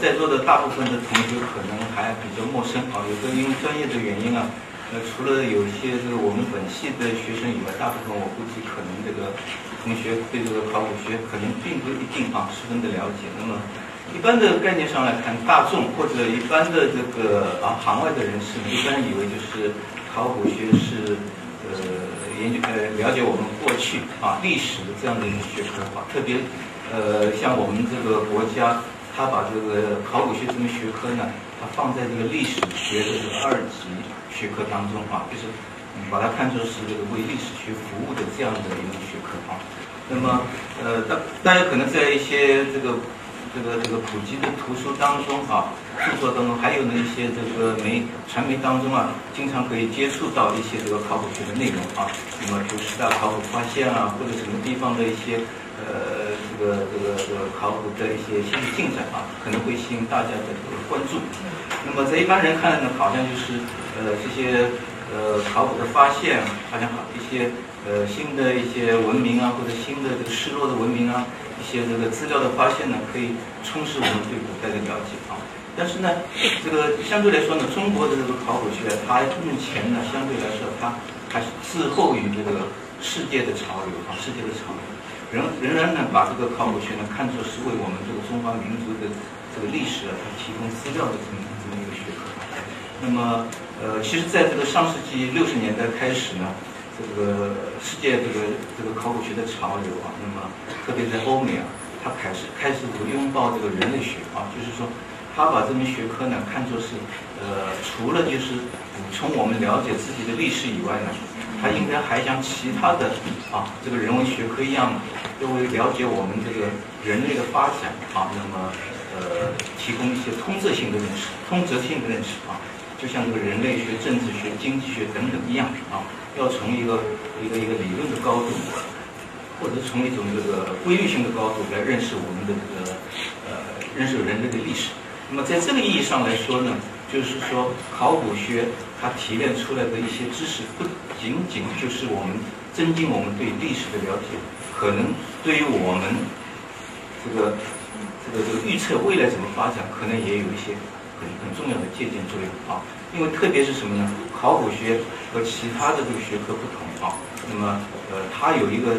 在座的大部分的同学可能还比较陌生啊，有的因为专业的原因啊。呃，除了有一些这个我们本系的学生以外，大部分我估计可能这个同学对这个考古学可能并不一定啊十分的了解。那么一般的概念上来看，大众或者一般的这个啊行外的人士，一般以为就是考古学是呃研究呃了解我们过去啊历史的这样的一个学科啊，特别呃像我们这个国家，他把这个考古学这门学科呢，他放在这个历史学的这个二级。学科当中啊，就是把它看作是这个为历史学服务的这样的一门学科啊。那么，呃，大大家可能在一些这个这个这个普及的图书当中啊，著作当中，还有呢一些这个媒传媒当中啊，经常可以接触到一些这个考古学的内容啊。那么，就十大考古发现啊，或者什么地方的一些呃这个这个这个考古的一些新的进展啊，可能会吸引大家的这个关注。那么，在一般人看来呢，好像就是。呃，这些呃考古的发现，好像好一些呃新的一些文明啊，或者新的这个失落的文明啊，一些这个资料的发现呢，可以充实我们对古代的了解啊。但是呢，这个相对来说呢，中国的这个考古学，它目前呢，相对来说它还是滞后于这个世界的潮流啊，世界的潮流，仍仍然呢，把这个考古学呢，看作是为我们这个中华民族的这个历史啊，它提供资料的这么这么一个学科。那么。呃，其实，在这个上世纪六十年代开始呢，这个世界这个这个考古学的潮流啊，那么特别在欧美啊，它开始开始这个拥抱这个人类学啊，就是说，他把这门学科呢看作是，呃，除了就是补充我们了解自己的历史以外呢，他应该还像其他的啊这个人文学科一样，都为了解我们这个人类的发展啊，那么呃，提供一些通则性的认识、通则性的认识啊。就像这个人类学、政治学、经济学等等一样啊，要从一个一个一个理论的高度，或者从一种这个规律性的高度来认识我们的这个呃认识人类的历史。那么在这个意义上来说呢，就是说考古学它提炼出来的一些知识，不仅仅就是我们增进我们对历史的了解，可能对于我们这个这个这个预测未来怎么发展，可能也有一些。很很重要的借鉴作用啊，因为特别是什么呢？考古学和其他的这个学科不同啊，那么呃，它有一个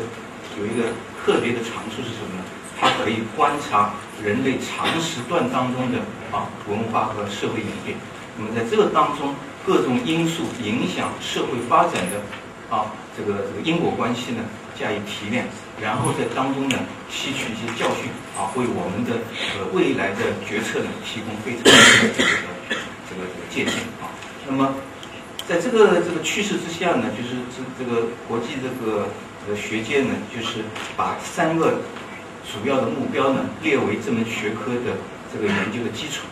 有一个特别的长处是什么呢？它可以观察人类长时段当中的啊文化和社会演变。那么在这个当中，各种因素影响社会发展的啊这个这个因果关系呢？加以提炼，然后在当中呢吸取一些教训啊，为我们的呃未来的决策呢提供非常的这个这个这个借鉴啊。那么在这个这个趋势之下呢，就是这这个国际这个呃学界呢，就是把三个主要的目标呢列为这门学科的这个研究的基础。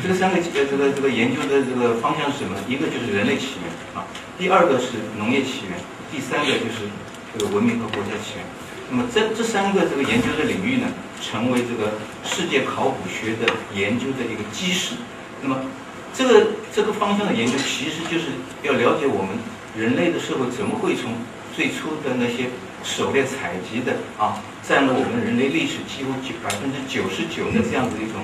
这个三个呃这个这个研究的这个方向是什么？一个就是人类起源啊，第二个是农业起源，第三个就是。这个文明和国家起源，那么这这三个这个研究的领域呢，成为这个世界考古学的研究的一个基石。那么这个这个方向的研究，其实就是要了解我们人类的社会怎么会从最初的那些狩猎采集的啊，占了我们人类历史几乎九百分之九十九的这样子一种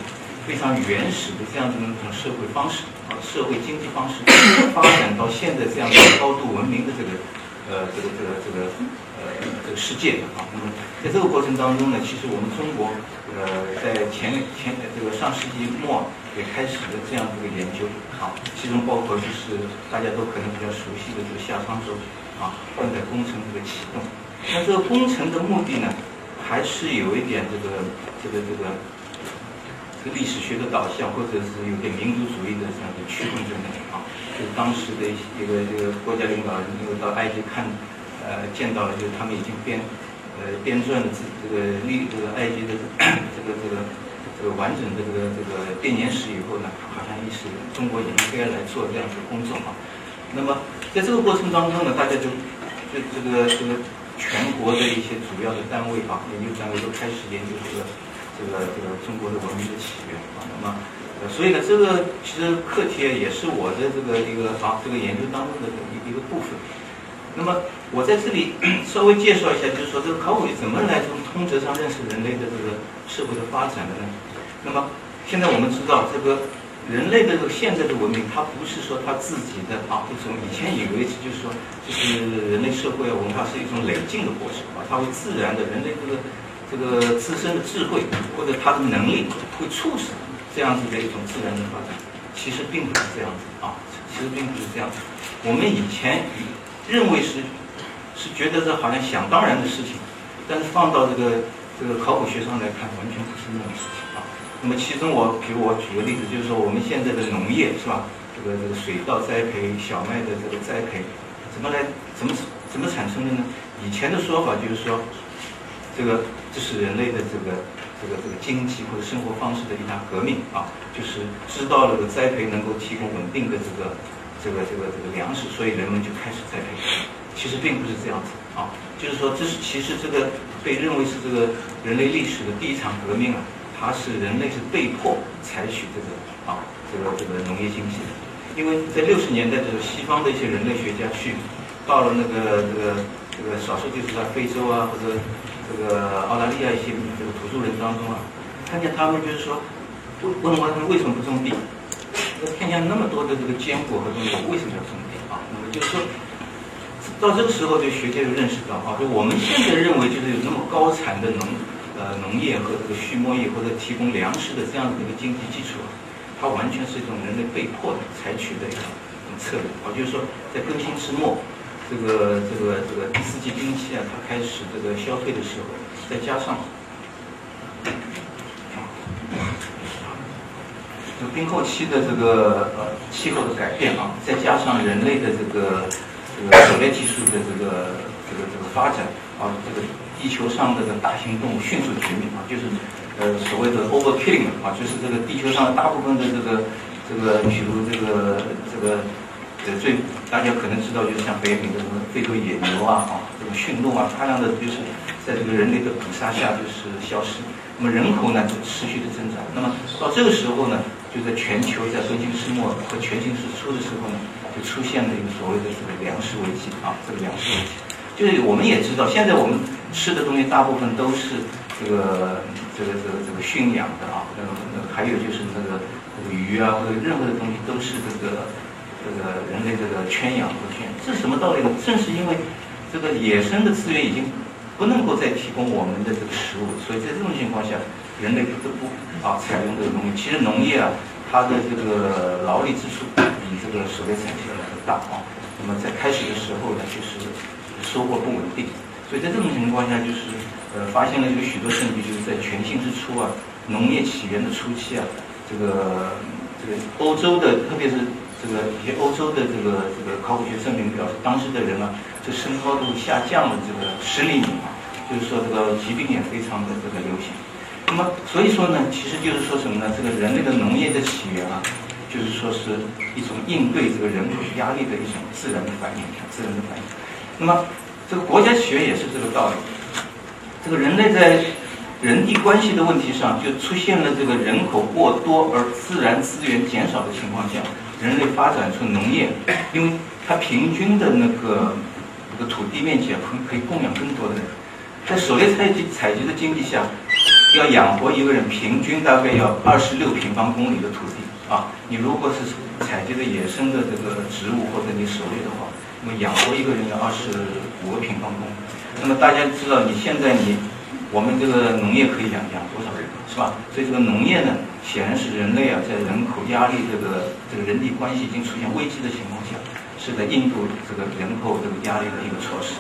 非常原始的这样的一种社会方式啊，社会经济方式，发展到现在这样的高度文明的这个。呃，这个这个这个呃这个世界啊。那么在这个过程当中呢，其实我们中国呃在前前这个上世纪末也开始了这样这个研究啊，其中包括就是大家都可能比较熟悉的这个夏商周啊灌溉工程这个启动。那这个工程的目的呢，还是有一点这个这个这个。这个历史学的导向，或者是有点民族主义的这样的驱动在那里啊，就是当时的一个这个国家领导人，因为到埃及看，呃，见到了，就是他们已经编，呃，编撰了这这个历这个埃及的 这个这个这个完整的这个这个编年史以后呢，好像意识中国也应该来做这样的工作啊。那么在这个过程当中呢，大家就就这个这个全国的一些主要的单位啊，研究单位都开始研究这个。这个这个中国的文明的起源啊，那么，呃，所以呢，这个其实课题也是我的这个一个啊，这个研究当中的一一个部分。那么我在这里 稍微介绍一下，就是说这个考古学怎么来从通则上认识人类的这个社会的发展的呢？那么现在我们知道，这个人类的这个现在的文明，它不是说它自己的啊一种以前以为是就是说就是人类社会文化是一种累进的过程啊，它会自然的人类这个。这个自身的智慧或者他的能力会促使这样子的一种自然的发展，其实并不是这样子啊，其实并不是这样子。我们以前认为是是觉得这好像想当然的事情，但是放到这个这个考古学上来看，完全不是那种事情啊。那么其中我比如我举个例子，就是说我们现在的农业是吧？这个这个水稻栽培、小麦的这个栽培，怎么来怎么怎么产生的呢？以前的说法就是说这个。是人类的这个这个这个经济或者生活方式的一大革命啊，就是知道这个栽培能够提供稳定的这个这个这个这个粮食，所以人们就开始栽培。其实并不是这样子啊，就是说这是其实这个被认为是这个人类历史的第一场革命啊，它是人类是被迫采取这个啊这个这个农业经济的，因为在六十年代的时候，西方的一些人类学家去到了那个这个这个少数就是在非洲啊或者。这个澳大利亚一些这个土著人当中啊，看见他们就是说，问问他们为什么不种地？那天下那么多的这个坚果和东西，为什么要种地啊？那么就是说，到这个时候，这学界就认识到啊，就我们现在认为就是有那么高产的农呃农业和这个畜牧业或者提供粮食的这样的一个经济基础啊，它完全是一种人类被迫的采取的一种策略啊，就是说在更新之末。这个这个这个第四季冰期啊，它开始这个消退的时候，再加上这冰后期的这个呃气候的改变啊，再加上人类的这个这个狩猎技术的这个这个这个发展啊，这个地球上的这个大型动物迅速绝灭啊，就是呃所谓的 overkilling 啊，就是这个地球上大部分的这个这个比如这个这个。最大家可能知道，就是像北美的什么非洲野牛啊，啊，这种驯鹿啊，大量的就是在这个人类的捕杀下就是消失。那么人口呢就持续的增长。那么到这个时候呢，就在全球在东京世末和全新世初的时候呢，就出现了一个所谓的这个粮食危机啊，这个粮食危机。就是我们也知道，现在我们吃的东西大部分都是这个这个这个这个驯养的啊，那个那个还有就是那个这个鱼啊或者任何的东西都是这个。这个人类这个圈养和圈，这是什么道理呢？正是因为这个野生的资源已经不能够再提供我们的这个食物，所以在这种情况下，人类不得不啊采用这个农业。其实农业啊，它的这个劳力支出比这个狩猎产业要大啊。那么在开始的时候呢，就是收获不稳定，所以在这种情况下，就是呃发现了有许多证据，就是在全新之初啊，农业起源的初期啊，这个这个欧洲的特别是。这个一些欧洲的这个这个考古学证明表示，当时的人啊，这身高都下降了这个十厘米啊，就是说这个疾病也非常的这个流行。那么所以说呢，其实就是说什么呢？这个人类的农业的起源啊，就是说是一种应对这个人口压力的一种自然的反应，自然的反应。那么这个国家起源也是这个道理。这个人类在人地关系的问题上，就出现了这个人口过多而自然资源减少的情况下。人类发展出农业，因为它平均的那个这个土地面积啊，可可以供养更多的人。在狩猎采集采集的经济下，要养活一个人，平均大概要二十六平方公里的土地啊。你如果是采集的野生的这个植物或者你狩猎的话，那么养活一个人要二十五个平方公里。那么大家知道，你现在你我们这个农业可以养养多少人，是吧？所以这个农业呢，显然是人类啊在人口压力这个这个人际关系已经出现危机的情况下，是在应付这个人口这个压力的一个措施。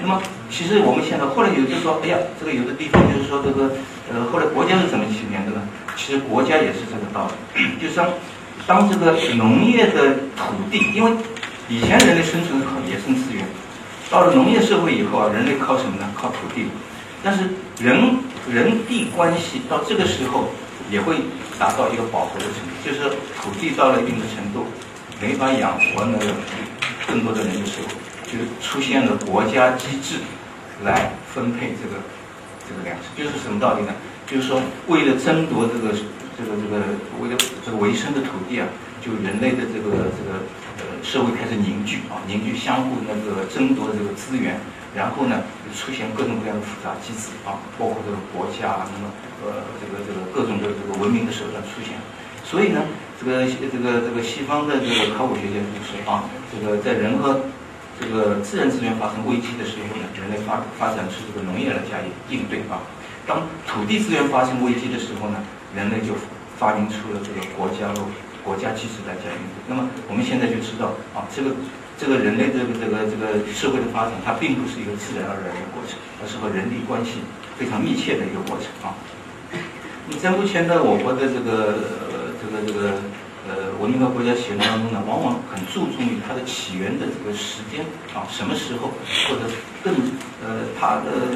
那么，其实我们现在后来有就说，哎呀，这个有的地方就是说这个，呃，后来国家是怎么起名的呢？其实国家也是这个道理，就是当当这个农业的土地，因为以前人类生存靠野生资源，到了农业社会以后啊，人类靠什么呢？靠土地。但是人人地关系到这个时候也会达到一个饱和的程度，就是土地到了一定的程度，没法养活那个更多的人的时候。就出现了国家机制来分配这个这个粮食，就是什么道理呢？就是说，为了争夺这个这个这个为了这个维生的土地啊，就人类的这个这个呃社会开始凝聚啊，凝聚相互那个争夺这个资源，然后呢出现各种各样的复杂机制啊，包括这个国家那么呃这个这个各种的这个文明的手段出现，所以呢，这个这个这个西方的这个考古学家就说啊，这个在人和这个自然资源发生危机的时候呢，人类发发展出这个农业来加以应对啊。当土地资源发生危机的时候呢，人类就发明出了这个国家国家机制来加以应对。那么我们现在就知道啊，这个这个人类这个这个这个社会的发展，它并不是一个自然而然的过程，而是和人力关系非常密切的一个过程啊。那么在目前的我国的这个这个这个。呃，文明和国家起源当中呢，往往很注重于它的起源的这个时间啊，什么时候，或者更呃，它的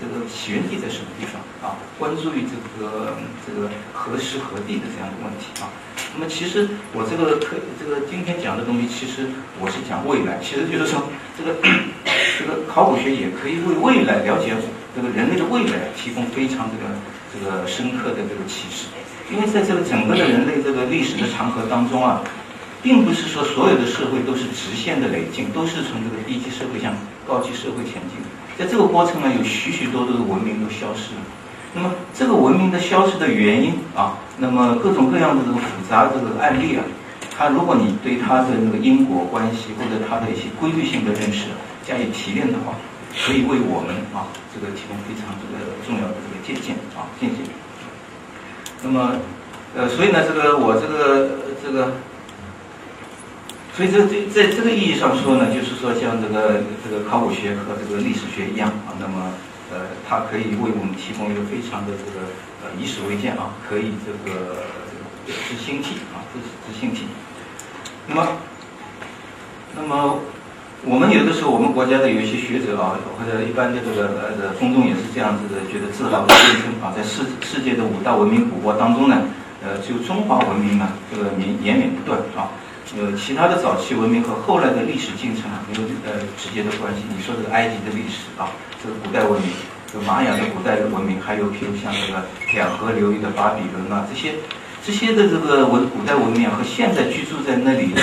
这起源地在什么地方啊？关注于这个这个何时何地的这样的问题啊。那么，其实我这个课这个今天讲的东西，其实我是讲未来，其实就是说，这个 这个考古学也可以为未来了解这个人类的未来提供非常这个这个深刻的这个启示。因为在这个整个的人类这个历史的长河当中啊，并不是说所有的社会都是直线的累进，都是从这个低级社会向高级社会前进。在这个过程呢，有许许多多的文明都消失了。那么这个文明的消失的原因啊，那么各种各样的这个复杂这个案例啊，它如果你对它的那个因果关系或者它的一些规律性的认识加以提炼的话，可以为我们啊这个提供非常这个重要的这个借鉴啊借鉴。那么，呃，所以呢，这个我这个这个，所以这这在这个意义上说呢，就是说像这个这个考古学和这个历史学一样啊，那么呃，它可以为我们提供一个非常的这个呃以史为鉴啊，可以这个知兴替啊，知知兴替。那么，那么。我们有的时候，我们国家的有一些学者啊，或者一般的这个呃公众也是这样子的，觉得自豪的宣称啊，在世世界的五大文明古国当中呢，呃，只有中华文明呢，这个绵延绵不断啊，呃，其他的早期文明和后来的历史进程啊没有呃直接的关系。你说这个埃及的历史啊，这个古代文明，这玛雅的古代的文明，还有譬如像这个两河流域的巴比伦啊，这些这些的这个文古代文明和现在居住在那里的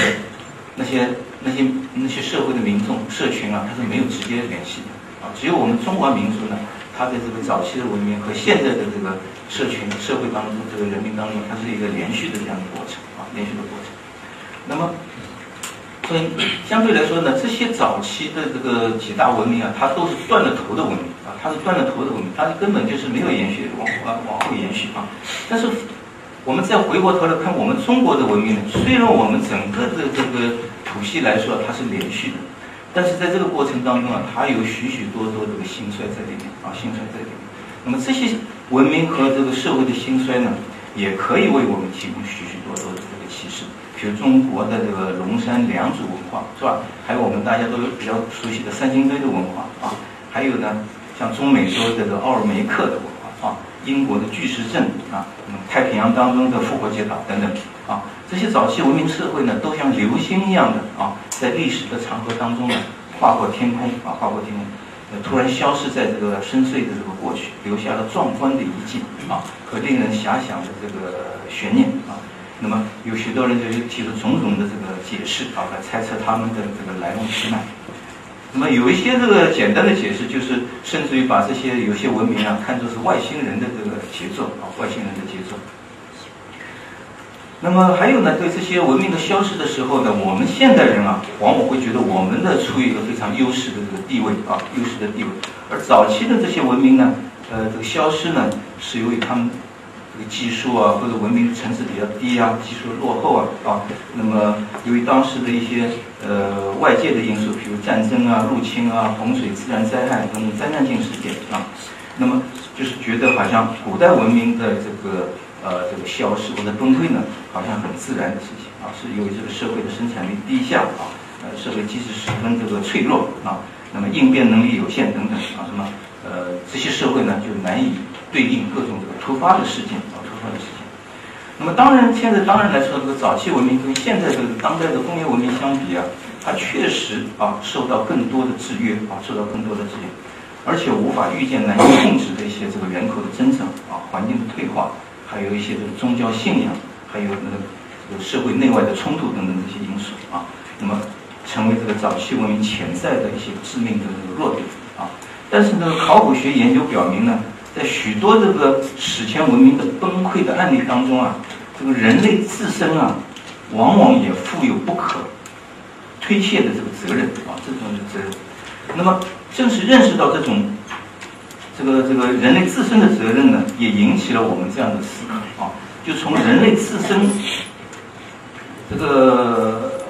那些。那些那些社会的民众社群啊，它是没有直接联系的啊。只有我们中华民族呢，它的这个早期的文明和现在的这个社群社会当中这个人民当中，它是一个连续的这样的过程啊，连续的过程。那么，所以相对来说呢，这些早期的这个几大文明啊，它都是断了头的文明啊，它是断了头的文明，它是根本就是没有延续往往往后延续啊。但是我们再回过头来看我们中国的文明呢，虽然我们整个的这个。谱系来说，它是连续的，但是在这个过程当中啊，它有许许多多这个兴衰在里面啊，兴衰在里面。那么这些文明和这个社会的兴衰呢，也可以为我们提供许许多多的这个启示。比如中国的这个龙山良渚文化，是吧？还有我们大家都比较熟悉的三星堆的文化啊，还有呢，像中美洲的这个奥尔梅克的文化啊，英国的巨石阵啊，太平洋当中的复活节岛等等啊。这些早期文明社会呢，都像流星一样的啊，在历史的长河当中呢，划过天空啊，划过天空，突然消失在这个深邃的这个过去，留下了壮观的遗迹啊，和令人遐想的这个悬念啊。那么有许多人就提出种种的这个解释啊，来猜测他们的这个来龙去脉。那么有一些这个简单的解释，就是甚至于把这些有些文明啊，看作是外星人的这个杰作啊，外星人的杰作。那么还有呢，对这些文明的消失的时候呢，我们现代人啊，往往会觉得我们的处于一个非常优势的这个地位啊，优势的地位。而早期的这些文明呢，呃，这个消失呢，是由于他们技术啊，或者文明层次比较低啊，技术落后啊，啊，那么由于当时的一些呃外界的因素，比如战争啊、入侵啊、洪水、自然灾害等等灾难性事件啊，那么就是觉得好像古代文明的这个。呃，这个消失或者崩溃呢，好像很自然的事情啊，是由于这个社会的生产力低下啊，呃，社会机制十分这个脆弱啊，那么应变能力有限等等啊，什么呃，这些社会呢就难以对应各种这个突发的事件啊，突发的事件。那么当然，现在当然来说，这个早期文明跟现在这个当代的工业文明相比啊，它确实啊受到更多的制约啊，受到更多的制约，而且无法预见难以控制的一些这个人口的增长啊，环境的退化。还有一些这个宗教信仰，还有那个这个社会内外的冲突等等这些因素啊，那么成为这个早期文明潜在的一些致命的这个弱点啊。但是呢，考古学研究表明呢，在许多这个史前文明的崩溃的案例当中啊，这个人类自身啊，往往也负有不可推卸的这个责任啊，这种责任。那么正是认识到这种。这个这个人类自身的责任呢，也引起了我们这样的思考啊，就从人类自身，这个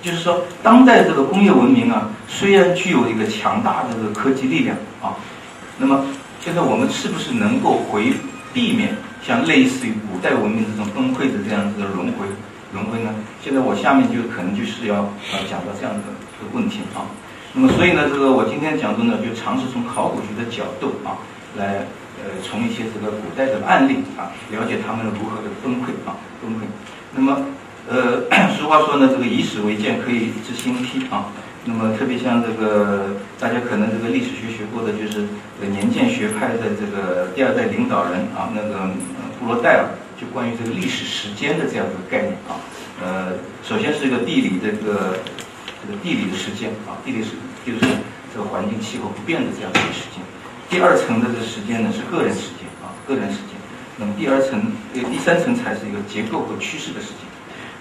就是说，当代这个工业文明啊，虽然具有一个强大的这个科技力量啊，那么现在我们是不是能够回避免像类似于古代文明这种崩溃的这样子的轮回轮回呢？现在我下面就可能就是要呃讲到这样的一个问题啊。那么，所以呢，这个我今天讲的呢，就尝试从考古学的角度啊，来呃，从一些这个古代的案例啊，了解他们如何的崩溃啊，崩溃。那么，呃，俗话说呢，这个以史为鉴，可以知兴替啊。那么，特别像这个大家可能这个历史学学过的，就是年鉴学派的这个第二代领导人啊，那个布罗代尔，就关于这个历史时间的这样的概念啊。呃，首先是一个地理这个。这个地理的时间啊，地理是就是这个环境气候不变的这样一个时间。第二层的这个时间呢是个人时间啊，个人时间。那么第二层呃第三层才是一个结构和趋势的时间。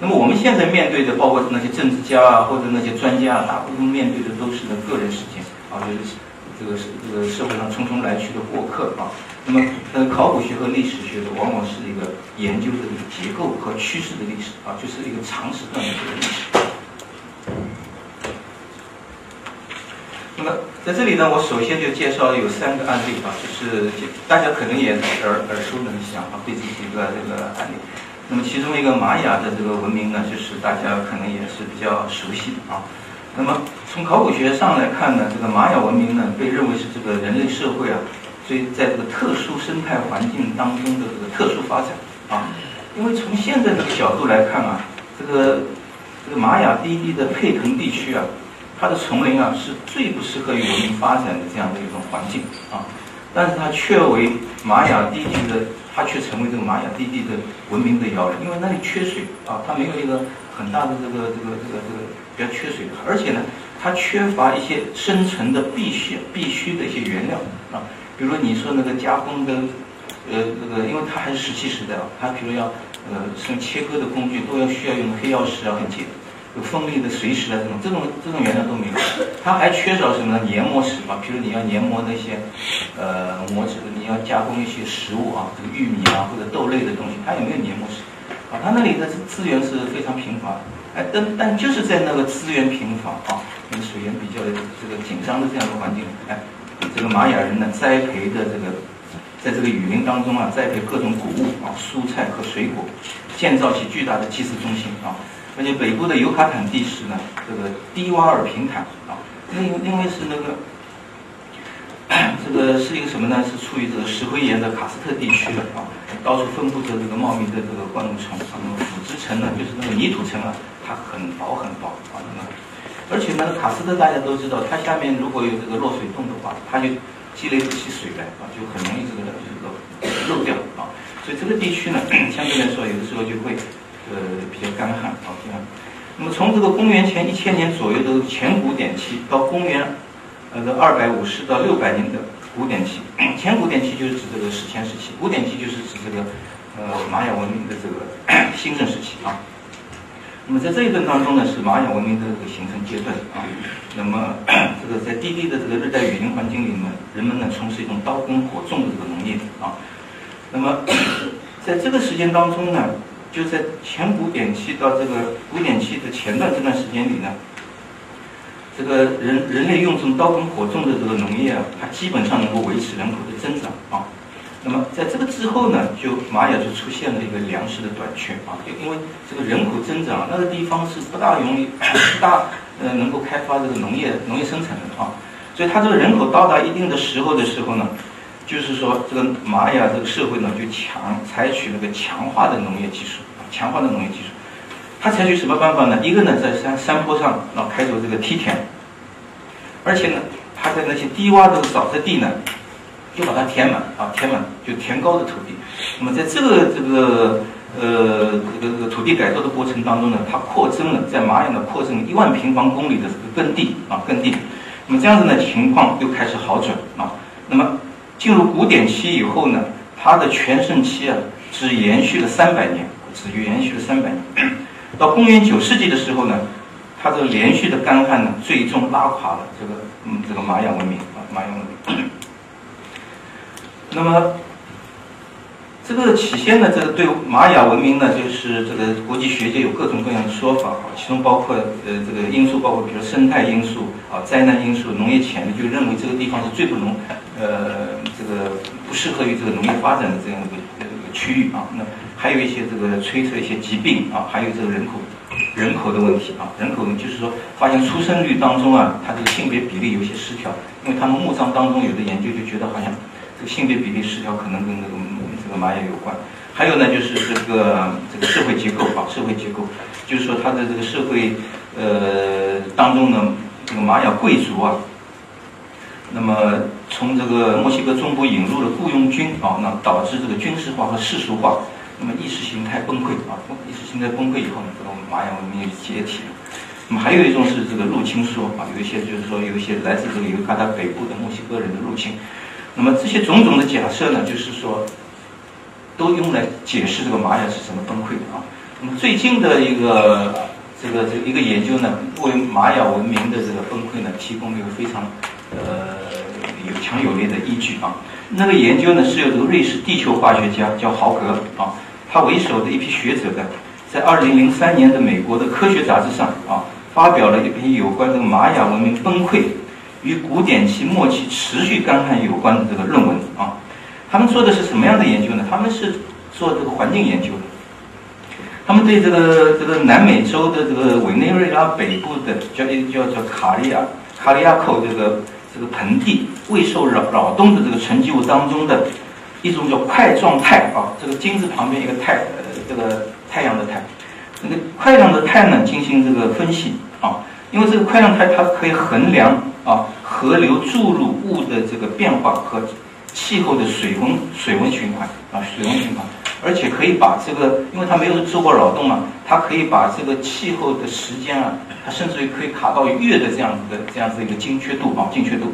那么我们现在面对的，包括那些政治家啊或者那些专家啊，大部分面对的都是呢个人时间啊，就是这个是这个社会上匆匆来去的过客啊。那么呃考古学和历史学的往往是一个研究的一个结构和趋势的历史啊，就是一个长时段的历史。那么在这里呢，我首先就介绍有三个案例啊，就是大家可能也耳耳熟能详啊，对这几个这个案例。那么其中一个玛雅的这个文明呢，就是大家可能也是比较熟悉的啊。那么从考古学上来看呢，这个玛雅文明呢，被认为是这个人类社会啊，所以在这个特殊生态环境当中的这个特殊发展啊。因为从现在这个角度来看啊，这个这个玛雅低地的佩腾地区啊。它的丛林啊，是最不适合于文明发展的这样的一种环境啊，但是它却为玛雅低地区的，它却成为这个玛雅地地的文明的摇篮，因为那里缺水啊，它没有一个很大的这个这个这个这个比较缺水，而且呢，它缺乏一些生存的必须必须的一些原料啊，比如你说那个加工的，呃，这个因为它还是石器时代啊，它比如要呃像切割的工具都要需要用黑曜石啊，很紧。有锋利的碎石啊，这种这种这种原料都没有，它还缺少什么呢？研磨石啊，比如你要研磨那些，呃，磨制，你要加工一些食物啊，这个玉米啊或者豆类的东西，它也没有研磨石，啊，它那里的资源是非常贫乏，哎，但但就是在那个资源贫乏啊，跟水源比较这个紧张的这样的环境，哎，这个玛雅人呢栽培的这个，在这个雨林当中啊，栽培各种谷物啊、蔬菜和水果，建造起巨大的祭祀中心啊。而且北部的尤卡坦地势呢，这个低洼而平坦啊，另另外是那个，这个是一个什么呢？是处于这个石灰岩的喀斯特地区的啊，到处分布着这个茂密的这个灌木丛啊。那么腐殖层呢，就是那个泥土层啊，它很薄很薄啊。那么，而且呢，喀斯特大家都知道，它下面如果有这个落水洞的话，它就积累不起水来啊，就很容易这个这个漏掉啊。所以这个地区呢，相对来说，有的时候就会。呃，比较干旱啊，这样。那么从这个公元前一千年左右的前古典期到公元呃的二百五十到六百年的古典期，前古典期就是指这个史前时期，古典期就是指这个呃玛雅文明的这个 兴盛时期啊。那么在这一段当中呢，是玛雅文明的这个形成阶段啊。那么 这个在低地的这个热带雨林环境里面，人们呢从事一种刀耕火种的这个农业啊。那么 在这个时间当中呢，就在前古典期到这个古典期的前段这段时间里呢，这个人人类用这种刀耕火种的这个农业啊，它基本上能够维持人口的增长啊。那么在这个之后呢，就玛雅就出现了一个粮食的短缺啊，因为这个人口增长，那个地方是不大容易不大呃能够开发这个农业农业生产的啊，所以它这个人口到达一定的时候的时候呢，就是说这个玛雅这个社会呢就强采取那个强化的农业技术啊，强化的农业技术，它采取什么办法呢？一个呢在山山坡上然后开凿这个梯田，而且呢它在那些低洼的沼泽地呢。就把它填满啊，填满就填高的土地。那么在这个这个呃这个这个土地改造的过程当中呢，它扩增了在玛雅呢扩增一万平方公里的这个耕地啊耕地。那么这样子呢情况又开始好转啊。那么进入古典期以后呢，它的全盛期啊只延续了三百年，只延续了三百年。到公元九世纪的时候呢，它这个连续的干旱呢，最终拉垮了这个嗯这个玛雅文明啊玛雅文明。那么，这个起先呢，这个对玛雅文明呢，就是这个国际学界有各种各样的说法啊，其中包括呃这个因素，包括比如生态因素啊、灾难因素、农业潜力，就认为这个地方是最不农呃这个不适合于这个农业发展的这样一个一个区域啊。那还有一些这个推测一些疾病啊，还有这个人口人口的问题啊，人口就是说发现出生率当中啊，它这个性别比例有些失调，因为他们墓葬当中有的研究就觉得好像这个。性别比例失调可能跟那个这个玛雅有关，还有呢就是这个这个社会结构啊，社会结构，就是说它的这个社会呃当中呢，这个玛雅贵族啊，那么从这个墨西哥中部引入了雇佣军啊，那导致这个军事化和世俗化，那么意识形态崩溃啊，意识形态崩溃以后呢，这个玛雅文明就解体了。那么还有一种是这个入侵说啊，有一些就是说有一些来自这个尤卡达北部的墨西哥人的入侵。那么这些种种的假设呢，就是说，都用来解释这个玛雅是怎么崩溃的啊。那么最近的一个这个这一个研究呢，为玛雅文明的这个崩溃呢，提供了一个非常呃有强有力的依据啊。那个研究呢，是由这个瑞士地球化学家叫豪格啊，他为首的一批学者的，在二零零三年的美国的科学杂志上啊，发表了一篇有关这个玛雅文明崩溃。与古典期末期持续干旱有关的这个论文啊，他们做的是什么样的研究呢？他们是做这个环境研究的。他们对这个这个南美洲的这个委内瑞拉北部的叫叫叫卡利亚卡利亚口这个这个盆地未受扰扰动的这个沉积物当中的一种叫块状态啊，这个金字旁边一个太呃这个太阳的太，那个块状的态呢进行这个分析啊，因为这个块状态它可以衡量。啊，河流注入物的这个变化和气候的水温水温循环啊，水温循环，而且可以把这个，因为它没有做过扰动嘛，它可以把这个气候的时间啊，它甚至于可以卡到月的这样子的这样子一个精确度啊，精确度。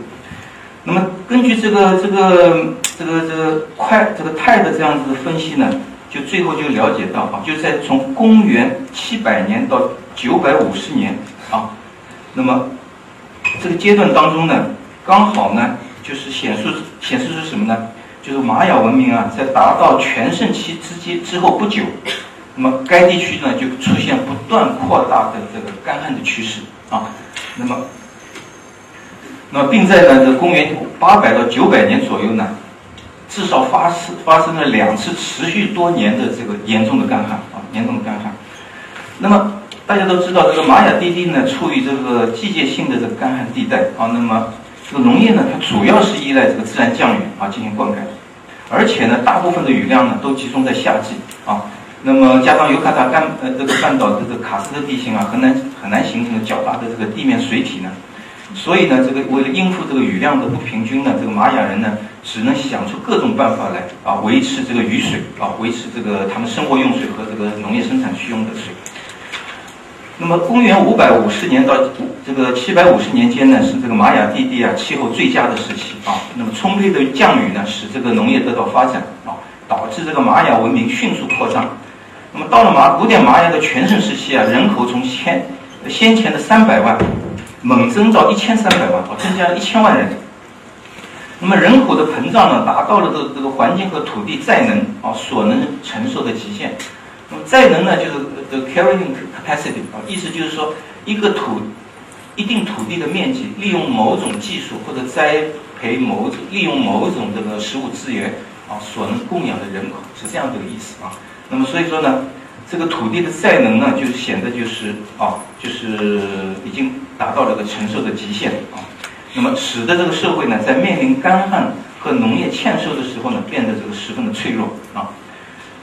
那么根据这个这个这个这个快这个态的这样子的分析呢，就最后就了解到啊，就在从公元七百年到九百五十年啊，那么。这个阶段当中呢，刚好呢，就是显示显示出什么呢？就是玛雅文明啊，在达到全盛期之间之后不久，那么该地区呢就出现不断扩大的这个干旱的趋势啊。那么，那么并在呢这公元八百到九百年左右呢，至少发生发生了两次持续多年的这个严重的干旱啊，严重的干旱。那么。大家都知道，这个玛雅地地呢，处于这个季节性的这个干旱地带啊。那么，这个农业呢，它主要是依赖这个自然降雨啊进行灌溉，而且呢，大部分的雨量呢都集中在夏季啊。那么，加上尤卡达干呃这个半岛这个喀斯特地形啊，很难很难形成较大的这个地面水体呢。所以呢，这个为了应付这个雨量的不平均呢，这个玛雅人呢，只能想出各种办法来啊，维持这个雨水啊，维持这个他们生活用水和这个农业生产需用的水。那么，公元五百五十年到这个七百五十年间呢，是这个玛雅地地啊气候最佳的时期啊。那么，充沛的降雨呢，使这个农业得到发展啊。导致这个玛雅文明迅速扩张。那么到了玛古典玛雅的全盛时期啊，人口从先先前的三百万猛增到一千三百万，啊，增加了一千万人。那么人口的膨胀呢，达到了这这个环境和土地再能啊所能承受的极限。那么载能呢，就是 the carrying capacity 啊，意思就是说一个土一定土地的面积，利用某种技术或者栽培某种利用某种这个食物资源啊所能供养的人口是这样这个意思啊。那么所以说呢，这个土地的载能呢，就显得就是啊，就是已经达到了个承受的极限啊。那么使得这个社会呢，在面临干旱和农业欠收的时候呢，变得这个十分的脆弱啊。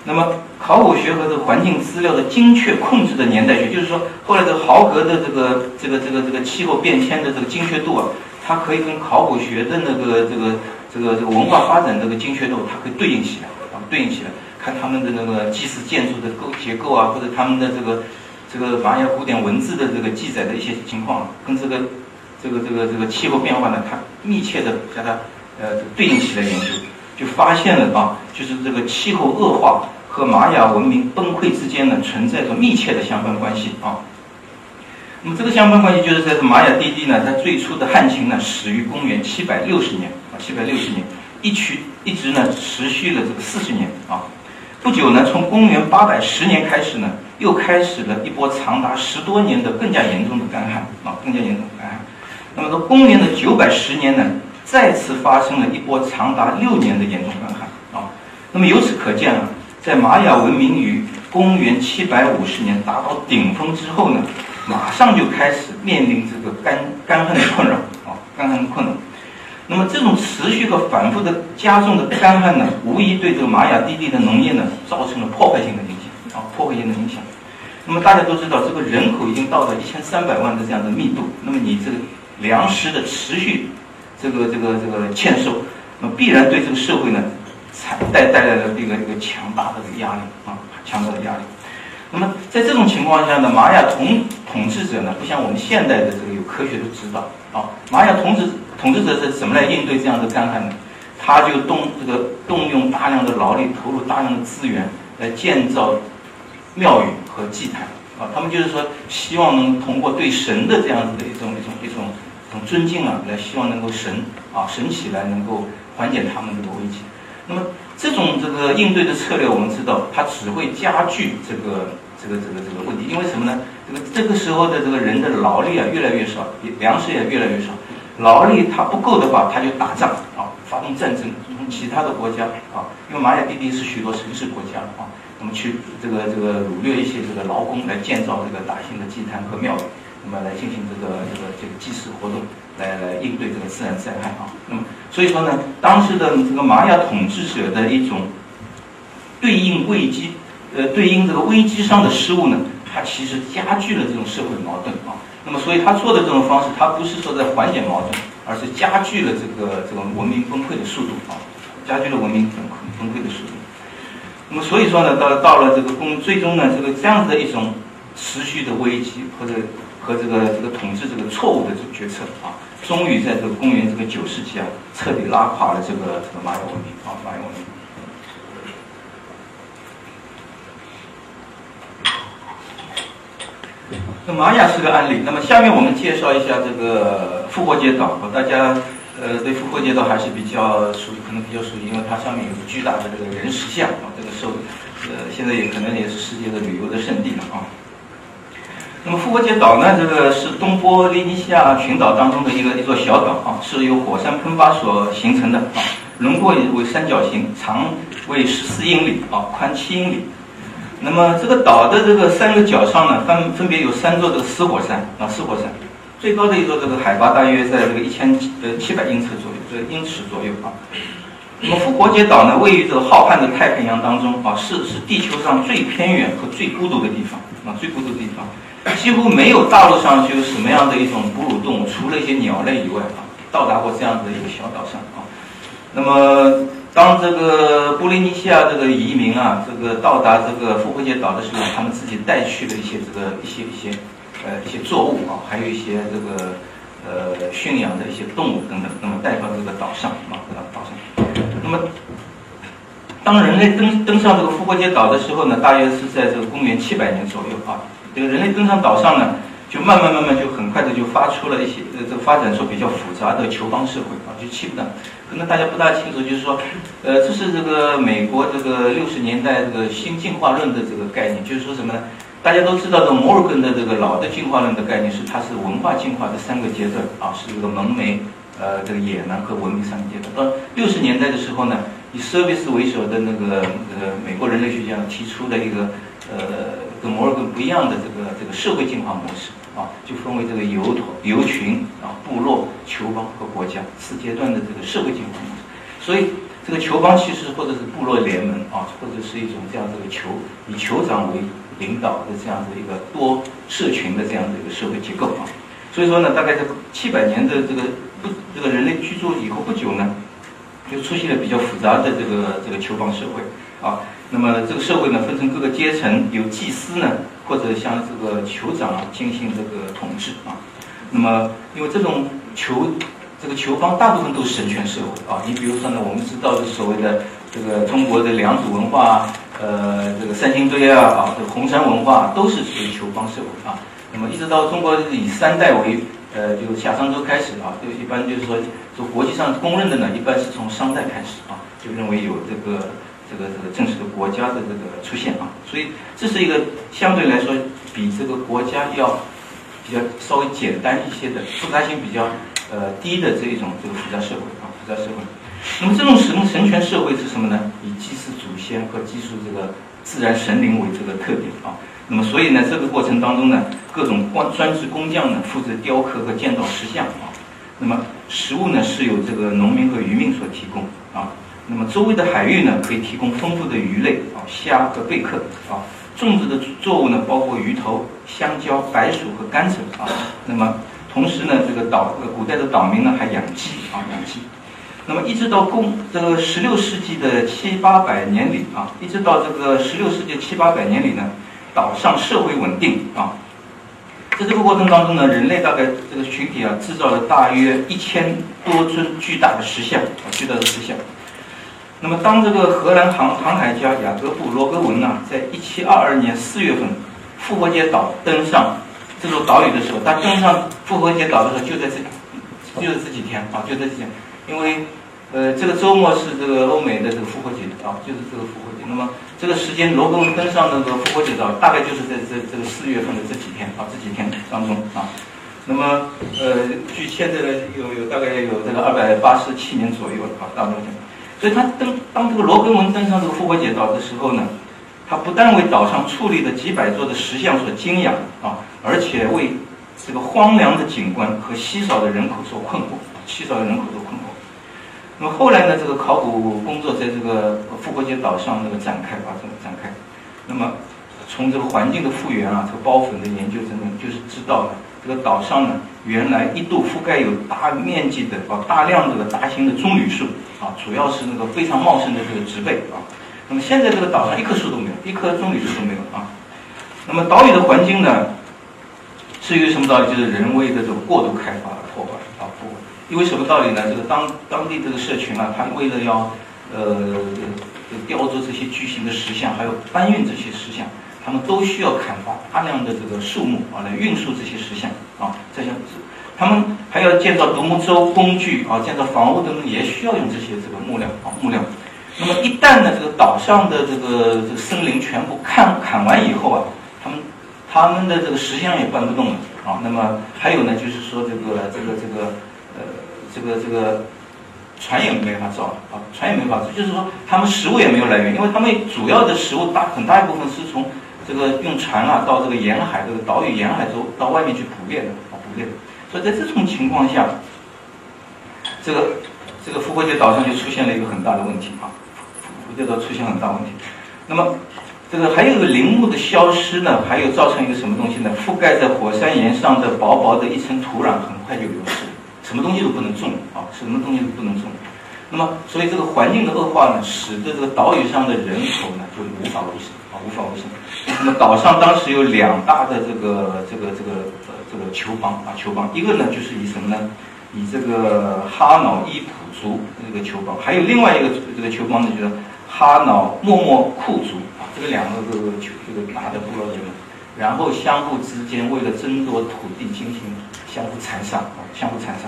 那么考古学和这个环境资料的精确控制的年代学，就是说后来这个豪格的这个这个这个这个气候变迁的这个精确度啊，它可以跟考古学的那个这个这个这个文化发展这个精确度，它可以对应起来啊，对应起来。看他们的那个祭祀建筑的构结构啊，或者他们的这个这个玛雅古典文字的这个记载的一些情况，跟这个这个这个这个气候变化呢，它密切的将它呃对应起来研究，就发现了啊，就是这个气候恶化和玛雅文明崩溃之间呢存在着密切的相关关系啊。那么这个相关关系就是在这玛雅帝地呢，它最初的旱情呢始于公元七百六十年啊，七百六十年，一曲一直呢持续了这个四十年啊。不久呢，从公元八百十年开始呢，又开始了一波长达十多年的更加严重的干旱啊，更加严重的干旱。那么到公元的九百十年呢，再次发生了一波长达六年的严重干旱。那么由此可见啊，在玛雅文明于公元七百五十年达到顶峰之后呢，马上就开始面临这个干干旱的困扰啊，干旱的困扰。那么这种持续和反复的加重的干旱呢，无疑对这个玛雅地地的农业呢造成了破坏性的影响啊，破坏性的影响。那么大家都知道，这个人口已经到了一千三百万的这样的密度，那么你这个粮食的持续这个这个这个欠收，那必然对这个社会呢，产带带来的一个一个强大的这个压力啊，强大的压力。那么在这种情况下呢，玛雅统统治者呢，不像我们现代的这个有科学的指导啊，玛雅统治。统治者是怎么来应对这样的干旱呢？他就动这个动用大量的劳力，投入大量的资源来建造庙宇和祭坛啊。他们就是说，希望能通过对神的这样子的一种一种一种一种尊敬啊，来希望能够神啊神起来，能够缓解他们的危机。那么这种这个应对的策略，我们知道，它只会加剧这个这个这个这个问题。因为什么呢？这个这个时候的这个人的劳力啊越来越少，粮食也越来越少。劳力它不够的话，他就打仗啊，发动战争，从其他的国家啊，因为马雅地地是许多城市国家啊，那么去这个这个掳掠一些这个劳工来建造这个大型的祭坛和庙宇，那么来进行这个这个这个祭祀活动，来来应对这个自然灾害啊。那么所以说呢，当时的这个玛雅统治者的一种对应危机，呃，对应这个危机上的失误呢，它其实加剧了这种社会矛盾啊。那么，所以他做的这种方式，他不是说在缓解矛盾，而是加剧了这个这个文明崩溃的速度啊，加剧了文明崩溃崩溃的速度。那么，所以说呢，到到了这个公，最终呢，这个这样子的一种持续的危机或者和这个这个统治这个错误的这个决策啊，终于在这个公元这个九世纪啊，彻底拉垮了这个这个玛雅文明啊，玛雅文明。那玛雅是个案例。那么下面我们介绍一下这个复活节岛。大家呃对复活节岛还是比较熟，可能比较熟悉，因为它上面有个巨大的这个人石像啊，这个受呃现在也可能也是世界的旅游的胜地了啊。那么复活节岛呢，这个是东波利尼西亚群岛当中的一个一座小岛啊，是由火山喷发所形成的啊，轮廓为三角形，长为十四英里啊，宽七英里。那么这个岛的这个三个角上呢，分分别有三座这个死火山啊，死火山，最高的一座这个海拔大约在这个一千呃七百英尺左右，这个英尺左右啊。那么复活节岛呢，位于这个浩瀚的太平洋当中啊，是是地球上最偏远和最孤独的地方啊，最孤独的地方，几乎没有大陆上就什么样的一种哺乳动物，除了一些鸟类以外啊，到达过这样子的一个小岛上啊。那么。当这个波利尼西亚这个移民啊，这个到达这个复活节岛的时候，他们自己带去的一些这个一些一些呃一些作物啊，还有一些这个呃驯养的一些动物等等，那么带到这个岛上啊，到岛上。那么当人类登登上这个复活节岛的时候呢，大约是在这个公元七百年左右啊。这个人类登上岛上呢，就慢慢慢慢就很快的就发出了一些呃，这发展出比较复杂的球邦社会啊，就基本可能大家不大清楚，就是说，呃，这是这个美国这个六十年代这个新进化论的这个概念，就是说什么呢？大家都知道，这摩尔根的这个老的进化论的概念是，它是文化进化的三个阶段啊，是这个蒙昧、呃，这个野蛮和文明三个阶段。到六十年代的时候呢，以 Service 为首的那个呃美国人类学家提出了一个呃跟摩尔根不一样的这个这个社会进化模式啊，就分为这个游头游群啊、部落、球邦和国家四阶段的这个社会进化模式。所以这个球邦其实或者是部落联盟啊，或者是一种这样这个酋以酋长为领导的这样的一个多社群的这样的一个社会结构啊，所以说呢，大概在七百年的这个不这个人类居住以后不久呢，就出现了比较复杂的这个这个酋邦社会啊。那么这个社会呢，分成各个阶层，有祭司呢，或者像这个酋长啊进行这个统治啊。那么因为这种酋这个酋邦大部分都是神权社会啊，你比如说呢，我们知道的所谓的这个中国的良渚文化。呃，这个三星堆啊，啊，这红山文化都是属于酋邦社会啊。那么一直到中国以三代为，呃，就夏商周开始啊，就一般就是说，就国际上公认的呢，一般是从商代开始啊，就认为有这个这个这个正式的国家的这个出现啊。所以这是一个相对来说比这个国家要比较稍微简单一些的复杂性比较呃低的这一种这个复杂社会啊，复杂社会。那么这种神神权社会是什么呢？以祭祀祖先和祭祀这个自然神灵为这个特点啊。那么所以呢，这个过程当中呢，各种官专职工匠呢负责雕刻和建造石像啊。那么食物呢是由这个农民和渔民所提供啊。那么周围的海域呢可以提供丰富的鱼类啊，虾和贝壳啊。种植的作物呢包括鱼头、香蕉、白薯和甘蔗啊。那么同时呢，这个岛呃古代的岛民呢还养鸡啊，养鸡。那么一直到公这个十六世纪的七八百年里啊，一直到这个十六世纪七八百年里呢，岛上社会稳定啊，在这个过程当中呢，人类大概这个群体啊，制造了大约一千多尊巨大的石像，巨大的石像。那么当这个荷兰航航海家雅各布罗格文呢，在一七二二年四月份复活节岛登上这座岛屿的时候，他登上复活节岛的时候，就在这，就在这几天啊，就这几天。因为，呃，这个周末是这个欧美的这个复活节啊，就是这个复活节。那么这个时间，罗格文登上那个复活节岛，大概就是在这这个四月份的这几天啊，这几天当中啊。那么，呃，据现在的有有大概有这个二百八十七年左右啊，大部分。所以他登当这个罗格文登上这个复活节岛的时候呢，他不但为岛上矗立的几百座的石像所惊讶啊，而且为这个荒凉的景观和稀少的人口所困惑，稀少的人口所困惑。那么后来呢？这个考古工作在这个复活节岛上那个展开，啊，这个展开。那么从这个环境的复原啊，这个包粉的研究等等，就是知道了这个岛上呢，原来一度覆盖有大面积的啊大量这个大型的棕榈树啊，主要是那个非常茂盛的这个植被啊。那么现在这个岛上一棵树都没有，一棵棕榈树都没有啊。那么岛屿的环境呢，是由于什么道理？就是人为的这种过度开发破坏啊，破坏。因为什么道理呢？这个当当地这个社群啊，他为了要呃雕琢这些巨型的石像，还有搬运这些石像，他们都需要砍伐大量的这个树木啊，来运输这些石像啊。这些他们还要建造独木舟工具啊，建造房屋等等，也需要用这些这个木料啊木料。那么一旦呢，这个岛上的这个这个森林全部砍砍完以后啊，他们他们的这个石像也搬不动了啊。那么还有呢，就是说这个这个这个。呃，这个这个船也没法造了啊，船也没法造，就是说他们食物也没有来源，因为他们主要的食物大很大一部分是从这个用船啊到这个沿海这个岛屿沿海州到外面去捕猎的啊捕猎的，所以在这种情况下，这个这个复活节岛上就出现了一个很大的问题啊，复活节岛出现很大问题。那么这个还有个林木的消失呢，还有造成一个什么东西呢？覆盖在火山岩上的薄薄的一层土壤很快就流失。什么东西都不能种啊，什么东西都不能种。那么，所以这个环境的恶化呢，使得这个岛屿上的人口呢就无法维生无法维生。那么岛上当时有两大的这个这个这个呃这个酋邦啊酋邦，一个呢就是以什么呢？以这个哈瑙伊普族这个酋邦，还有另外一个这个酋邦呢就是哈瑙莫莫库族啊，这个两个这个这个大的部落人们，然后相互之间为了争夺土地进行相互残杀啊，相互残杀。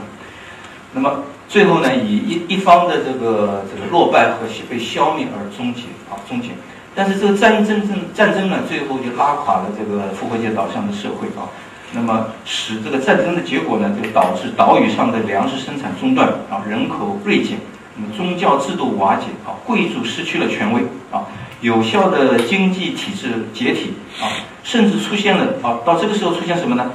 那么最后呢，以一一方的这个这个落败和被消灭而终结啊，终结。但是这个战争争战争呢，最后就拉垮了这个复活节岛上的社会啊。那么使这个战争的结果呢，就导致岛屿上的粮食生产中断啊，人口锐减。那么宗教制度瓦解啊，贵族失去了权威啊，有效的经济体制解体啊，甚至出现了啊，到这个时候出现什么呢？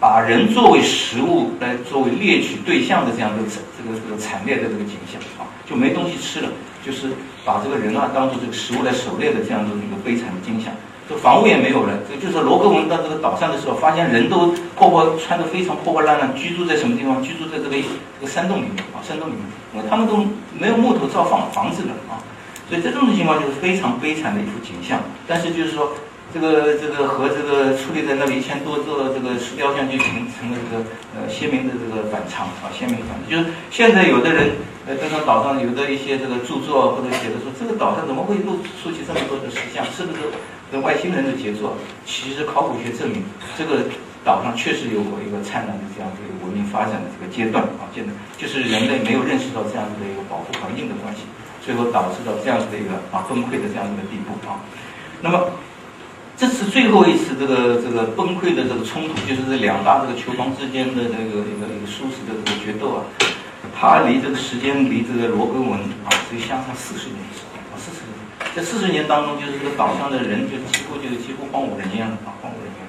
把人作为食物来作为猎取对象的这样的这个这个惨烈的这个景象啊，就没东西吃了，就是把这个人啊当做这个食物来狩猎的这样的一个悲惨的景象。这房屋也没有了，这就是罗格文到这个岛上的时候，发现人都破破穿的非常破破烂烂，居住在什么地方？居住在这个这个山洞里面啊，山洞里面，因为他们都没有木头造房房子了啊，所以在这种情况就是非常悲惨的一幅景象。但是就是说，这个这个和这个矗立在那里一千多座这个石雕像就形成了这个呃鲜明的这个反常啊，鲜明反常。就是现在有的人呃，这个岛上有的一些这个著作或者写的说，这个岛上怎么会露出起这么多的石像？是不是？跟外星人的杰作，其实考古学证明，这个岛上确实有过一个灿烂的这样的一个文明发展的这个阶段啊，阶段就是人类没有认识到这样子的一个保护环境的关系，最后导致到这样子的一个啊崩溃的这样子的地步啊。那么这次最后一次这个这个崩溃的这个冲突，就是这两大这个球房之间的这个一个一个殊死的这个决斗啊，它离这个时间离这个罗根文啊只相差四十年时间啊，四十年。这四十年当中，就是这个岛上的人就几乎就几乎荒无人烟了啊，荒无人烟。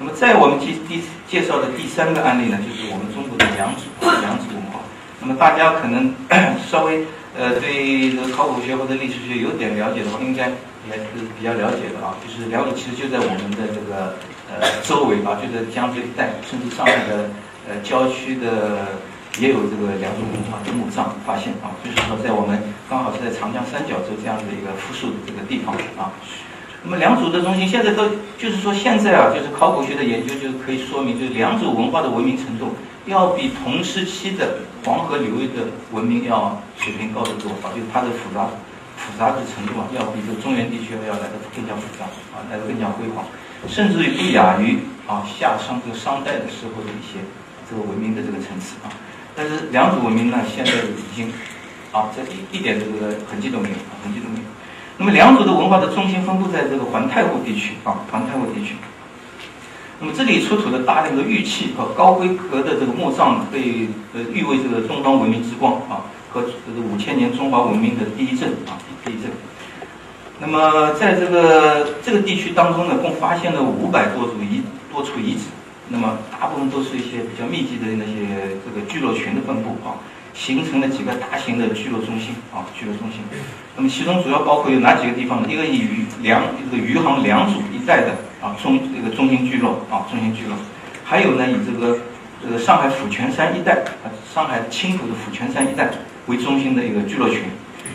那么在我们第第介绍的第三个案例呢，就是我们中国的良渚良渚文化。那么大家可能 稍微呃对这个考古学或者历史学有点了解的话，应该也是比较了解的啊。就是良渚其实就在我们的这个呃周围啊，就在江浙一带，甚至上海的呃郊区的。也有这个良渚文化的墓葬发现啊，就是说在我们刚好是在长江三角洲这样的一个富庶的这个地方啊。那么良渚的中心现在都就是说现在啊，就是考古学的研究就可以说明，就是良渚文化的文明程度要比同时期的黄河流域的文明要水平高得多啊，就是它的复杂复杂的程度啊，要比这中原地区要来的更加复杂啊，来的更加辉煌，甚至于不亚于啊夏商这个商代的时候的一些这个文明的这个层次啊。但是良渚文明呢，现在已经，啊，这一一点这个痕迹都没有啊，痕迹都没有。那么良渚的文化的中心分布在这个环太湖地区啊，环太湖地区。那么这里出土的大量的玉器和高规格的这个墓葬，被呃誉为这个东方文明之光啊，和这个五千年中华文明的第一镇啊，第一镇。那么在这个这个地区当中呢，共发现了五百多组遗多处遗址。那么大部分都是一些比较密集的那些这个聚落群的分布啊，形成了几个大型的聚落中心啊，聚落中心。那么其中主要包括有哪几个地方呢？一个以余良这个余杭良渚一带的啊中这个中心聚落啊，中心聚落。还有呢，以这个这个上海府泉山一带啊，上海青浦的府泉山一带为中心的一个聚落群。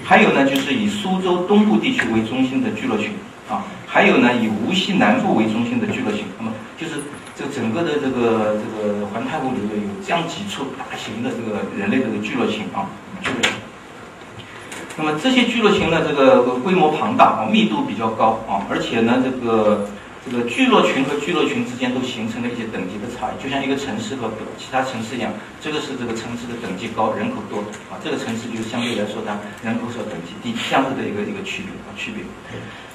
还有呢，就是以苏州东部地区为中心的聚落群啊。还有呢，以无锡南部为中心的聚落群。那么就是。这整个的这个这个环太湖流域有这样几处大型的这个人类这个聚落群啊，聚落群。那么这些聚落群呢，这个规模庞大啊，密度比较高啊，而且呢，这个这个聚落群和聚落群之间都形成了一些等级的差异，就像一个城市和其他城市一样，这个是这个城市的等级高，人口多啊，这个城市就相对来说它人口少，等级低，这样子的一个一个区别啊，区别。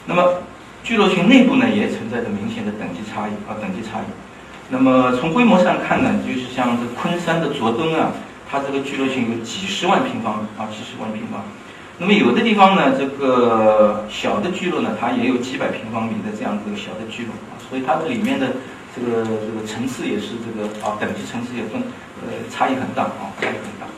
那么聚落群内部呢，也存在着明显的等级差异啊，等级差异。那么从规模上看呢，就是像这昆山的卓登啊，它这个聚落群有几十万平方米啊，几十万平方。那么有的地方呢，这个小的聚落呢，它也有几百平方米的这样子小的聚落啊，所以它的里面的这个这个层次也是这个啊，等级层次也分呃差异很大啊，差异很大。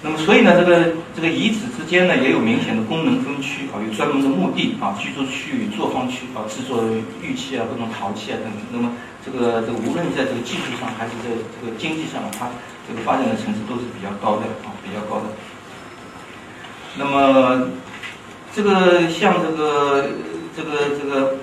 那么，所以呢，这个这个遗址之间呢，也有明显的功能分区啊，有专门的墓地啊，居住区域、作坊区啊，制作玉器啊、各种陶器啊等等。那么，这个这个无论在这个技术上还是在这个经济上，它这个发展的层次都是比较高的啊，比较高的。那么，这个像这个这个这个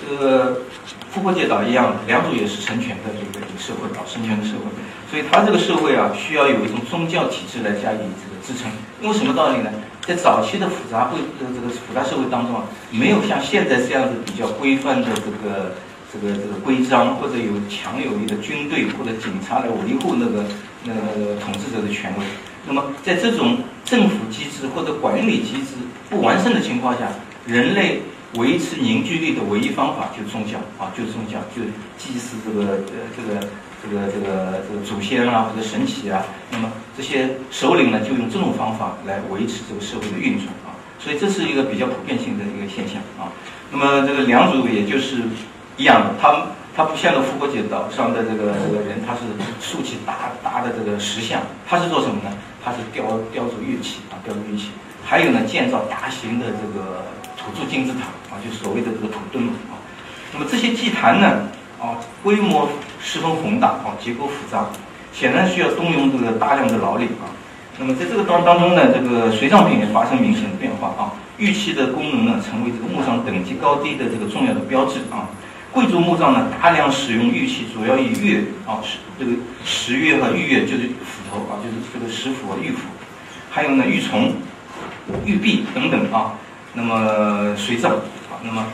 这个复活节岛一样，良渚也是成全的这个社会啊，成全的社会，所以它这个社会啊，需要有一种宗教体制来加以这个支撑。因为什么道理呢？在早期的复杂会呃这个复杂社会当中啊，没有像现在这样子比较规范的这个这个这个规章，或者有强有力的军队或者警察来维护那个那个统治者的权威。那么在这种政府机制或者管理机制不完善的情况下，人类维持凝聚力的唯一方法就是宗教啊，就是宗教，就祭祀这个呃这个这个这个这个祖先啊或者神祇啊。那么这些首领呢，就用这种方法来维持这个社会的运转啊。所以这是一个比较普遍性的一个现象啊。那么这个良渚也就是一样的，他他不像个复活节岛上的这个这个人，他是竖起大大的这个石像，他是做什么呢？它是雕雕琢乐器啊，雕琢乐器。还有呢，建造大型的这个土著金字塔啊，就所谓的这个土墩嘛啊。那么这些祭坛呢啊，规模十分宏大啊，结构复杂，显然需要动用这个大量的劳力啊。那么在这个当当中呢，这个随葬品也发生明显的变化啊。玉器的功能呢，成为这个墓葬等级高低的这个重要的标志啊。贵族墓葬呢，大量使用玉器，主要以玉啊，这个石钺和玉钺就是头啊，就是这个石斧和玉斧，还有呢玉琮、玉璧等等啊。那么随葬啊，那么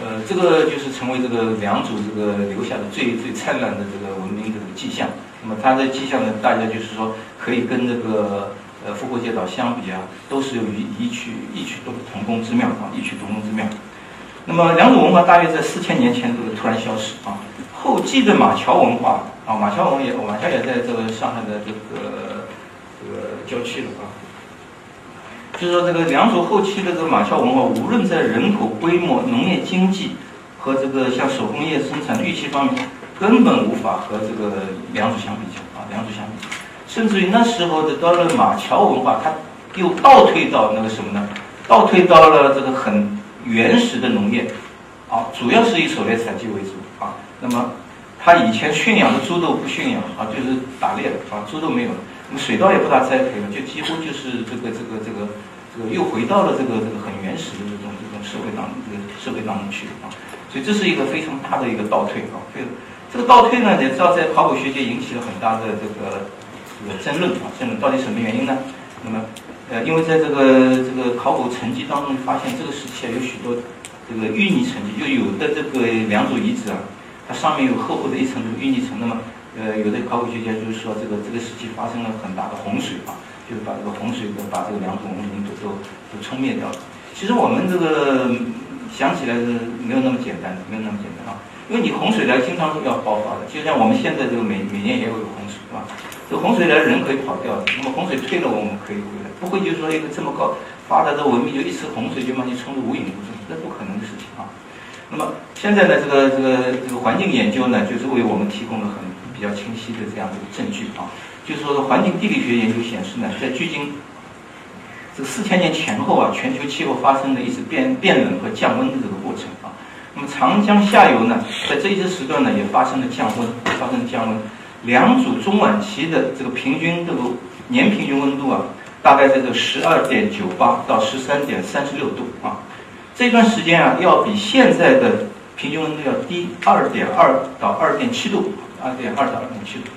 呃，这个就是成为这个良渚这个留下的最最灿烂的这个文明的这个迹象。那么它的迹象呢，大家就是说可以跟这个呃复活节岛相比啊，都是有异曲异曲同同工之妙啊，异曲同工之妙。那么良渚文化大约在四千年前这个突然消失啊，后继的马桥文化啊，马桥文也马桥也在这个上海的这个这个郊区了啊。就是说这个良渚后期的这个马桥文化，无论在人口规模、农业经济和这个像手工业生产、玉器方面，根本无法和这个良渚相比较啊，良渚相比，甚至于那时候的到了马桥文化，它又倒退到那个什么呢？倒退到了这个很。原始的农业，啊，主要是以狩猎采集为主啊。那么，他以前驯养的猪都不驯养啊，就是打猎的啊，猪都没有了。那么水稻也不大栽培了，就几乎就是这个这个这个这个又回到了这个这个很原始的这种这种社会当这个社会当中去啊。所以这是一个非常大的一个倒退啊。这个这个倒退呢，也知道在考古学界引起了很大的这个这个争论啊。争论到底什么原因呢？那么。呃，因为在这个这个考古沉积当中发现，这个时期啊有许多这个淤泥沉积，就有的这个良渚遗址啊，它上面有厚厚的一层这个淤泥层。那么，呃，有的考古学家就是说，这个这个时期发生了很大的洪水啊，就是把这个洪水把这个良渚文明都都都冲灭掉了。其实我们这个想起来是没有那么简单的，没有那么简单啊，因为你洪水来经常是要爆发的，就像我们现在这个每每年也有洪水，是吧？这洪水来人可以跑掉的，那么洪水退了我们可以回来，不会就是说一个这么高发达的文明就一次洪水就把你冲得无影无踪，那不可能的事情啊。那么现在呢，这个这个这个环境研究呢，就是为我们提供了很比较清晰的这样的证据啊。就是说环境地理学研究显示呢，在距今这四千年前后啊，全球气候发生了一次变变冷和降温的这个过程啊。那么长江下游呢，在这一个时段呢，也发生了降温，发生了降温。良渚中晚期的这个平均这个年平均温度啊，大概在这十二点九八到十三点三十六度啊，这段时间啊，要比现在的平均温度要低二点二到二点七度，二点二到二点七度。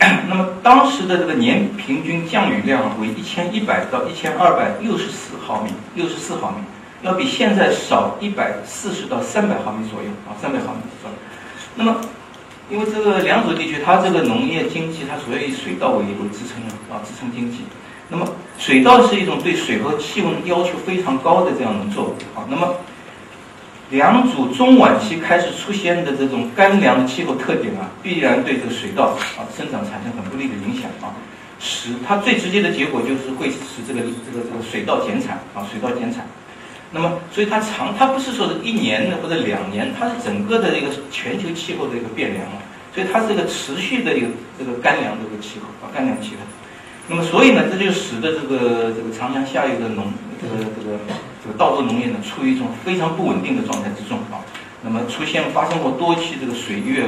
那么当时的这个年平均降雨量为一千一百到一千二百六十四毫米，六十四毫米，要比现在少一百四十到三百毫米左右啊，三百毫米左右。那么因为这个良渚地区，它这个农业经济，它主要以水稻为为支撑啊，支撑经济。那么水稻是一种对水和气温要求非常高的这样的作物啊。那么良渚中晚期开始出现的这种干凉的气候特点啊，必然对这个水稻啊生长产生很不利的影响啊，使它最直接的结果就是会使这个这个这个水稻减产啊，水稻减产。那么，所以它长，它不是说是一年的或者两年，它是整个的一个全球气候的一个变凉啊，所以它是一个持续的一个这个干凉的一个气候啊，干凉气候。那么，所以呢，这就使得这个这个长江下游的农这个这个这个稻作农业呢，处于一种非常不稳定的状态之中啊。那么，出现发生过多期这个水域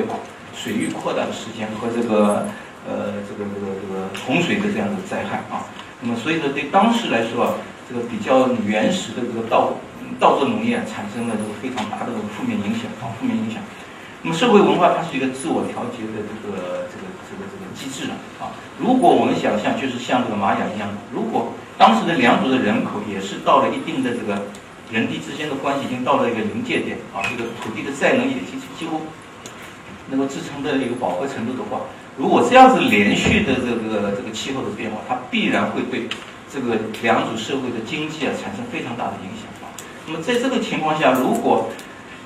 水域扩大的事件和这个呃这个这个这个洪水的这样的灾害啊。那么，所以说对当时来说啊。这个比较原始的这个稻稻作农业产生了这个非常大的这个负面影响啊，负面影响。那么社会文化它是一个自我调节的这个这个机制了啊。如果我们想象就是像这个玛雅一样，如果当时的两组的人口也是到了一定的这个人地之间的关系已经到了一个临界点啊，这个土地的再能也几几乎能够支撑的一个饱和程度的话，如果这样子连续的这个这个气候的变化，它必然会对这个两组社会的经济啊产生非常大的影响啊。那么在这个情况下，如果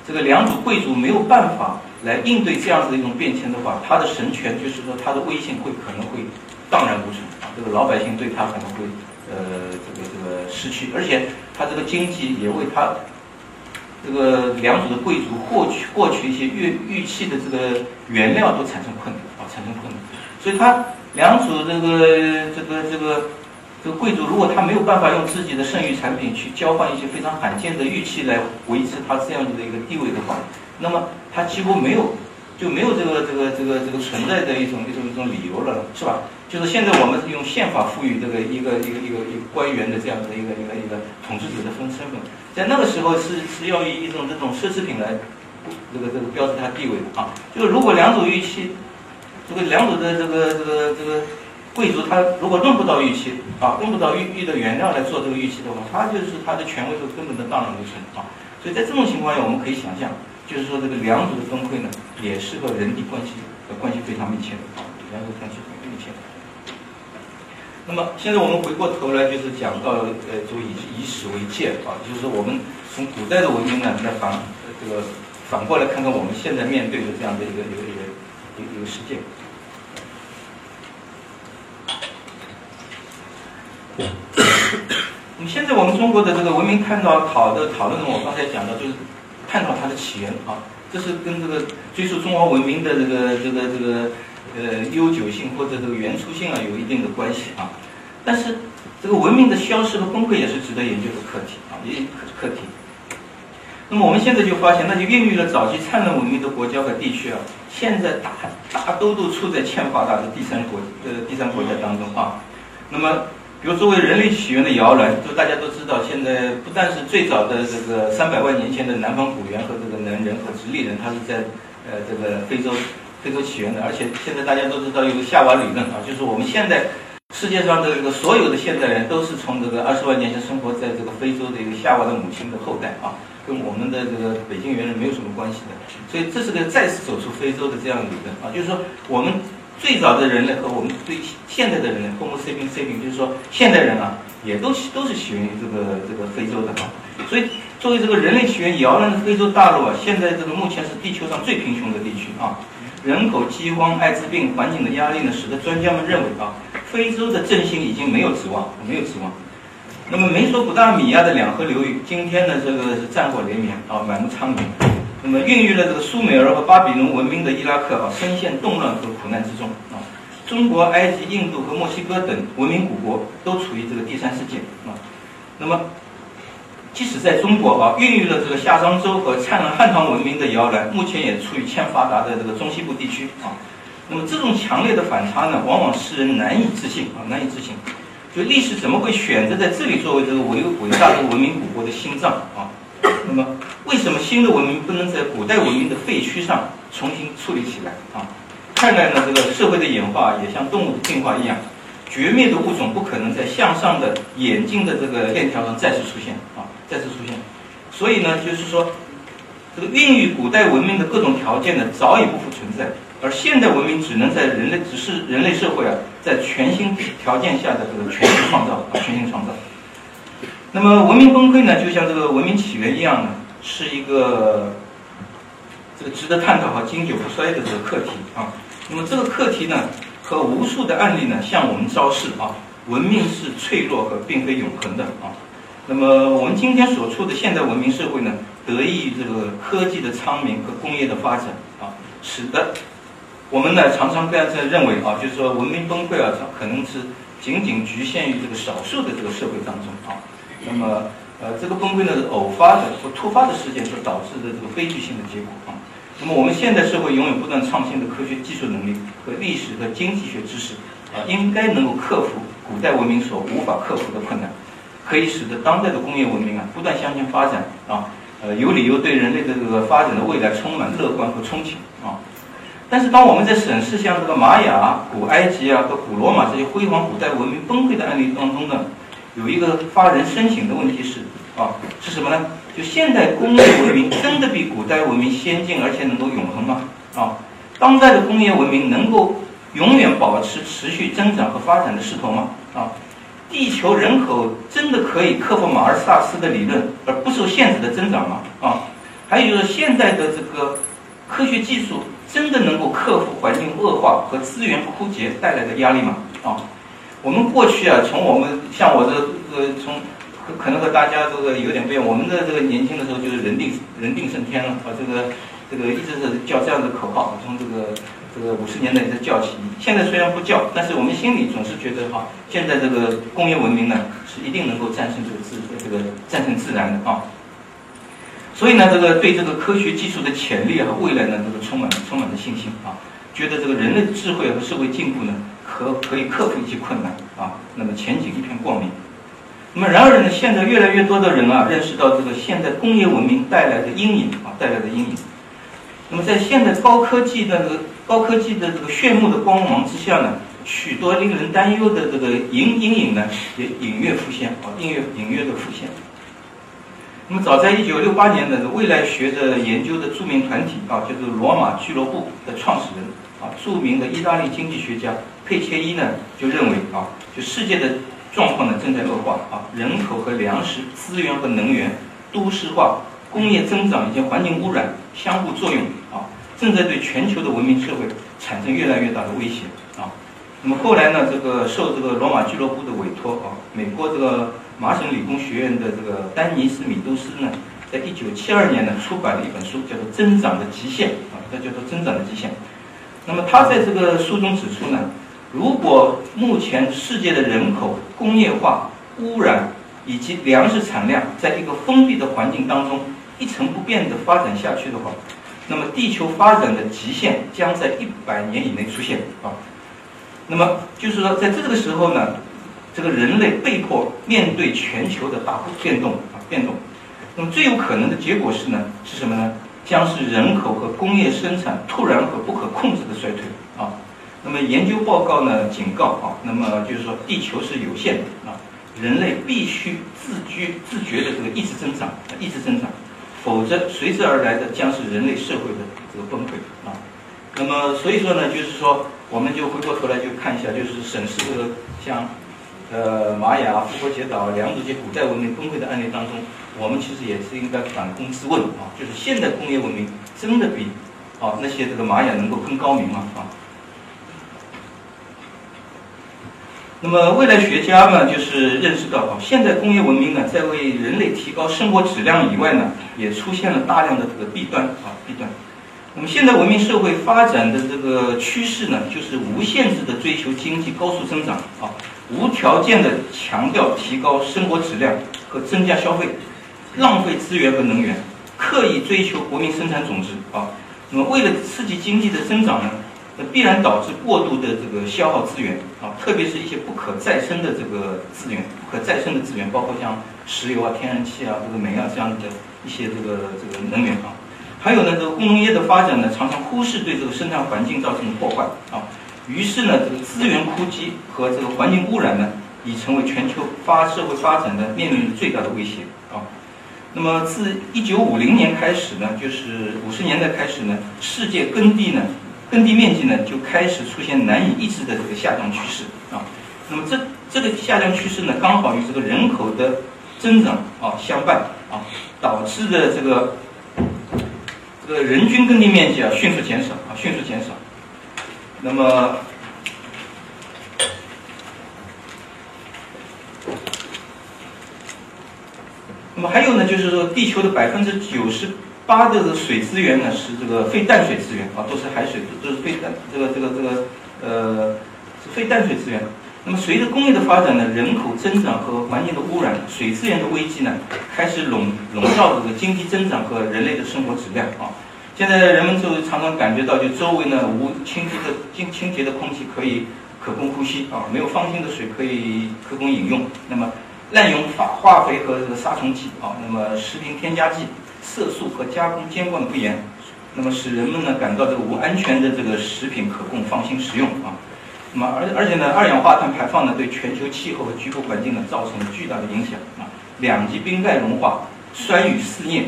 这个两组贵族没有办法来应对这样子的一种变迁的话，他的神权就是说他的威信会可能会荡然无存，这个老百姓对他可能会呃这个这个失去，而且他这个经济也为他这个两组的贵族获取获取一些玉玉器的这个原料都产生困难啊，产生困难，所以他两组这个这个这个。这个贵族如果他没有办法用自己的剩余产品去交换一些非常罕见的玉器来维持他这样子的一个地位的话，那么他几乎没有就没有这个这个这个这个存在的一种一种一种理由了，是吧？就是现在我们是用宪法赋予这个一个一个一个一个官员的这样的一个一个一个统治者的分身份，在那个时候是是要以一种这种奢侈品来这个这个标志他地位的啊。就是如果两组玉器，这个两组的这个这个这个。贵族他如果用不到玉器啊，用不到玉玉的原料来做这个玉器的话，他就是他的权威就根本的荡然无存啊。所以在这种情况下，我们可以想象，就是说这个两组的崩溃呢，也是和人际关系的关系非常密切的啊，两组关系很密切。那么现在我们回过头来，就是讲到呃，就以以史为鉴啊，就是说我们从古代的文明呢，来反这个反过来看看我们现在面对的这样的一个一个一个一个一个世界。那么现在我们中国的这个文明探讨讨的讨论呢，我刚才讲到就是探讨它的起源啊，这是跟这个追溯中华文明的这个这个这个呃悠久性或者这个原初性啊有一定的关系啊。但是这个文明的消失和崩溃也是值得研究的课题啊，也课题。那么我们现在就发现，那些孕育了早期灿烂文明的国家和地区啊，现在大大都都处在欠发达的第三国呃第三国家当中啊。那么比如作为人类起源的摇篮，就大家都知道，现在不但是最早的这个三百万年前的南方古猿和这个能人和直立人，他是在呃这个非洲非洲起源的，而且现在大家都知道有个夏娃理论啊，就是我们现在世界上的这个所有的现代人都是从这个二十万年前生活在这个非洲的一个夏娃的母亲的后代啊，跟我们的这个北京猿人没有什么关系的，所以这是个再次走出非洲的这样的理论啊，就是说我们。最早的人类和我们对现在的人类，Homo sapiens sapiens，就是说现代人啊，也都都是起源于这个这个非洲的啊。所以作为这个人类起源摇篮的非洲大陆啊，现在这个目前是地球上最贫穷的地区啊。人口饥荒、艾滋病、环境的压力呢，使得专家们认为啊，非洲的振兴已经没有指望，没有指望。那么美索不达米亚的两河流域，今天呢，这个是战火连绵啊，满目苍痍。那么，孕育了这个苏美尔和巴比伦文明的伊拉克啊，深陷动乱和苦难之中啊。中国、埃及、印度和墨西哥等文明古国都处于这个第三世界啊。那么，即使在中国啊，孕育了这个夏商周和灿烂汉唐文明的摇篮，目前也处于欠发达的这个中西部地区啊。那么，这种强烈的反差呢，往往使人难以置信啊，难以置信。就历史怎么会选择在这里作为这个伟伟大的文明古国的心脏啊？那么，为什么新的文明不能在古代文明的废墟上重新矗立起来啊？看来呢，这个社会的演化也像动物的进化一样，绝灭的物种不可能在向上的演进的这个链条上再次出现啊，再次出现。所以呢，就是说，这个孕育古代文明的各种条件呢，早已不复存在，而现代文明只能在人类只是人类社会啊，在全新条件下的这个全新创造啊，全新创造。那么文明崩溃呢，就像这个文明起源一样呢，是一个这个值得探讨和经久不衰的这个课题啊。那么这个课题呢，和无数的案例呢，向我们昭示啊，文明是脆弱和并非永恒的啊。那么我们今天所处的现代文明社会呢，得益于这个科技的昌明和工业的发展啊，使得我们呢常常这样认为啊，就是说文明崩溃啊，可能是仅仅局限于这个少数的这个社会当中啊。那么，呃，这个崩溃呢是偶发的或突发的事件所导致的这个悲剧性的结果啊。那么，我们现代社会拥有不断创新的科学技术能力和历史和经济学知识啊，应该能够克服古代文明所无法克服的困难。可以使得当代的工业文明啊不断向前发展啊，呃，有理由对人类的这个发展的未来充满乐观和憧憬啊。但是，当我们在审视像这个玛雅、古埃及啊和古罗马这些辉煌古代文明崩溃的案例当中呢，有一个发人深省的问题是啊，是什么呢？就现代工业文明真的比古代文明先进，而且能够永恒吗？啊，当代的工业文明能够永远保持持续增长和发展的势头吗？啊，地球人口真的可以克服马尔萨斯的理论而不受限制的增长吗？啊，还有就是现在的这个科学技术真的能够克服环境恶化和资源枯竭带来的压力吗？啊，我们过去啊，从我们像我这个从。可能和大家这个有点不一样。我们的这个年轻的时候就是人定人定胜天了啊，这个这个一直是叫这样的口号，从这个这个五十年代一直叫起。现在虽然不叫，但是我们心里总是觉得哈，现在这个工业文明呢是一定能够战胜这个自这个战胜自然的啊。所以呢，这个对这个科学技术的潜力和未来呢，这个充满充满着信心啊，觉得这个人类智慧和社会进步呢，可可以克服一些困难啊，那么前景一片光明。那么，然而呢，现在越来越多的人啊，认识到这个现代工业文明带来的阴影啊，带来的阴影。那么，在现代高科技的这个高科技的这个炫目的光芒之下呢，许多令人担忧的这个阴阴影呢，也隐约浮现啊，隐约隐约的浮现。那么，早在一九六八年的未来学的研究的著名团体啊，就是罗马俱乐部的创始人啊，著名的意大利经济学家佩切伊呢，就认为啊，就世界的。状况呢正在恶化啊，人口和粮食资源和能源都市化、工业增长以及环境污染相互作用啊，正在对全球的文明社会产生越来越大的威胁啊。那么后来呢，这个受这个罗马俱乐部的委托啊，美国这个麻省理工学院的这个丹尼斯米杜斯呢，在一九七二年呢出版了一本书，叫做《增长的极限》啊，这叫做《增长的极限》。那么他在这个书中指出呢。如果目前世界的人口、工业化、污染以及粮食产量在一个封闭的环境当中一成不变的发展下去的话，那么地球发展的极限将在一百年以内出现啊。那么就是说，在这个时候呢，这个人类被迫面对全球的大变动啊变动。那么最有可能的结果是呢，是什么呢？将是人口和工业生产突然和不可控制的衰退啊。那么研究报告呢警告啊，那么就是说地球是有限的啊，人类必须自居自觉的这个抑制增长，抑制增长，否则随之而来的将是人类社会的这个崩溃啊。那么所以说呢，就是说我们就回过头来就看一下，就是审视这个像呃玛雅、复活节岛、两组这些古代文明崩溃的案例当中，我们其实也是应该反躬自问啊，就是现代工业文明真的比啊那些这个玛雅能够更高明吗啊？那么未来学家呢，就是认识到啊，现代工业文明呢，在为人类提高生活质量以外呢，也出现了大量的这个弊端啊弊端。那么现代文明社会发展的这个趋势呢，就是无限制的追求经济高速增长啊，无条件的强调提高生活质量和增加消费，浪费资源和能源，刻意追求国民生产总值啊。那么为了刺激经济的增长呢？那必然导致过度的这个消耗资源啊，特别是一些不可再生的这个资源，不可再生的资源，包括像石油啊、天然气啊、这个煤啊这样的一些这个这个能源啊。还有呢，这个工农业的发展呢，常常忽视对这个生态环境造成的破坏啊。于是呢，这个资源枯竭和这个环境污染呢，已成为全球发社会发展的面临的最大的威胁啊。那么自一九五零年开始呢，就是五十年代开始呢，世界耕地呢。耕地面积呢就开始出现难以抑制的这个下降趋势啊，那么这这个下降趋势呢刚好与这个人口的增长啊相伴啊，导致的这个这个人均耕地面积啊迅速减少啊迅速减少，那么那么还有呢就是说地球的百分之九十。八的水资源呢是这个非淡水资源啊，都是海水，都是非淡这个这个这个呃是非淡水资源。那么随着工业的发展呢，人口增长和环境的污染，水资源的危机呢开始笼笼罩这个经济增长和人类的生活质量啊。现在人们就常常感觉到，就周围呢无清洁的清清洁的空气可以可供呼吸啊，没有放心的水可以可供饮用。那么滥用化化肥和这个杀虫剂啊，那么食品添加剂、色素和加工监管的不严，那么使人们呢感到这个无安全的这个食品可供放心食用啊。那么而而且呢，二氧化碳排放呢对全球气候和居住环境呢造成了巨大的影响啊。两极冰盖融化，酸雨肆虐，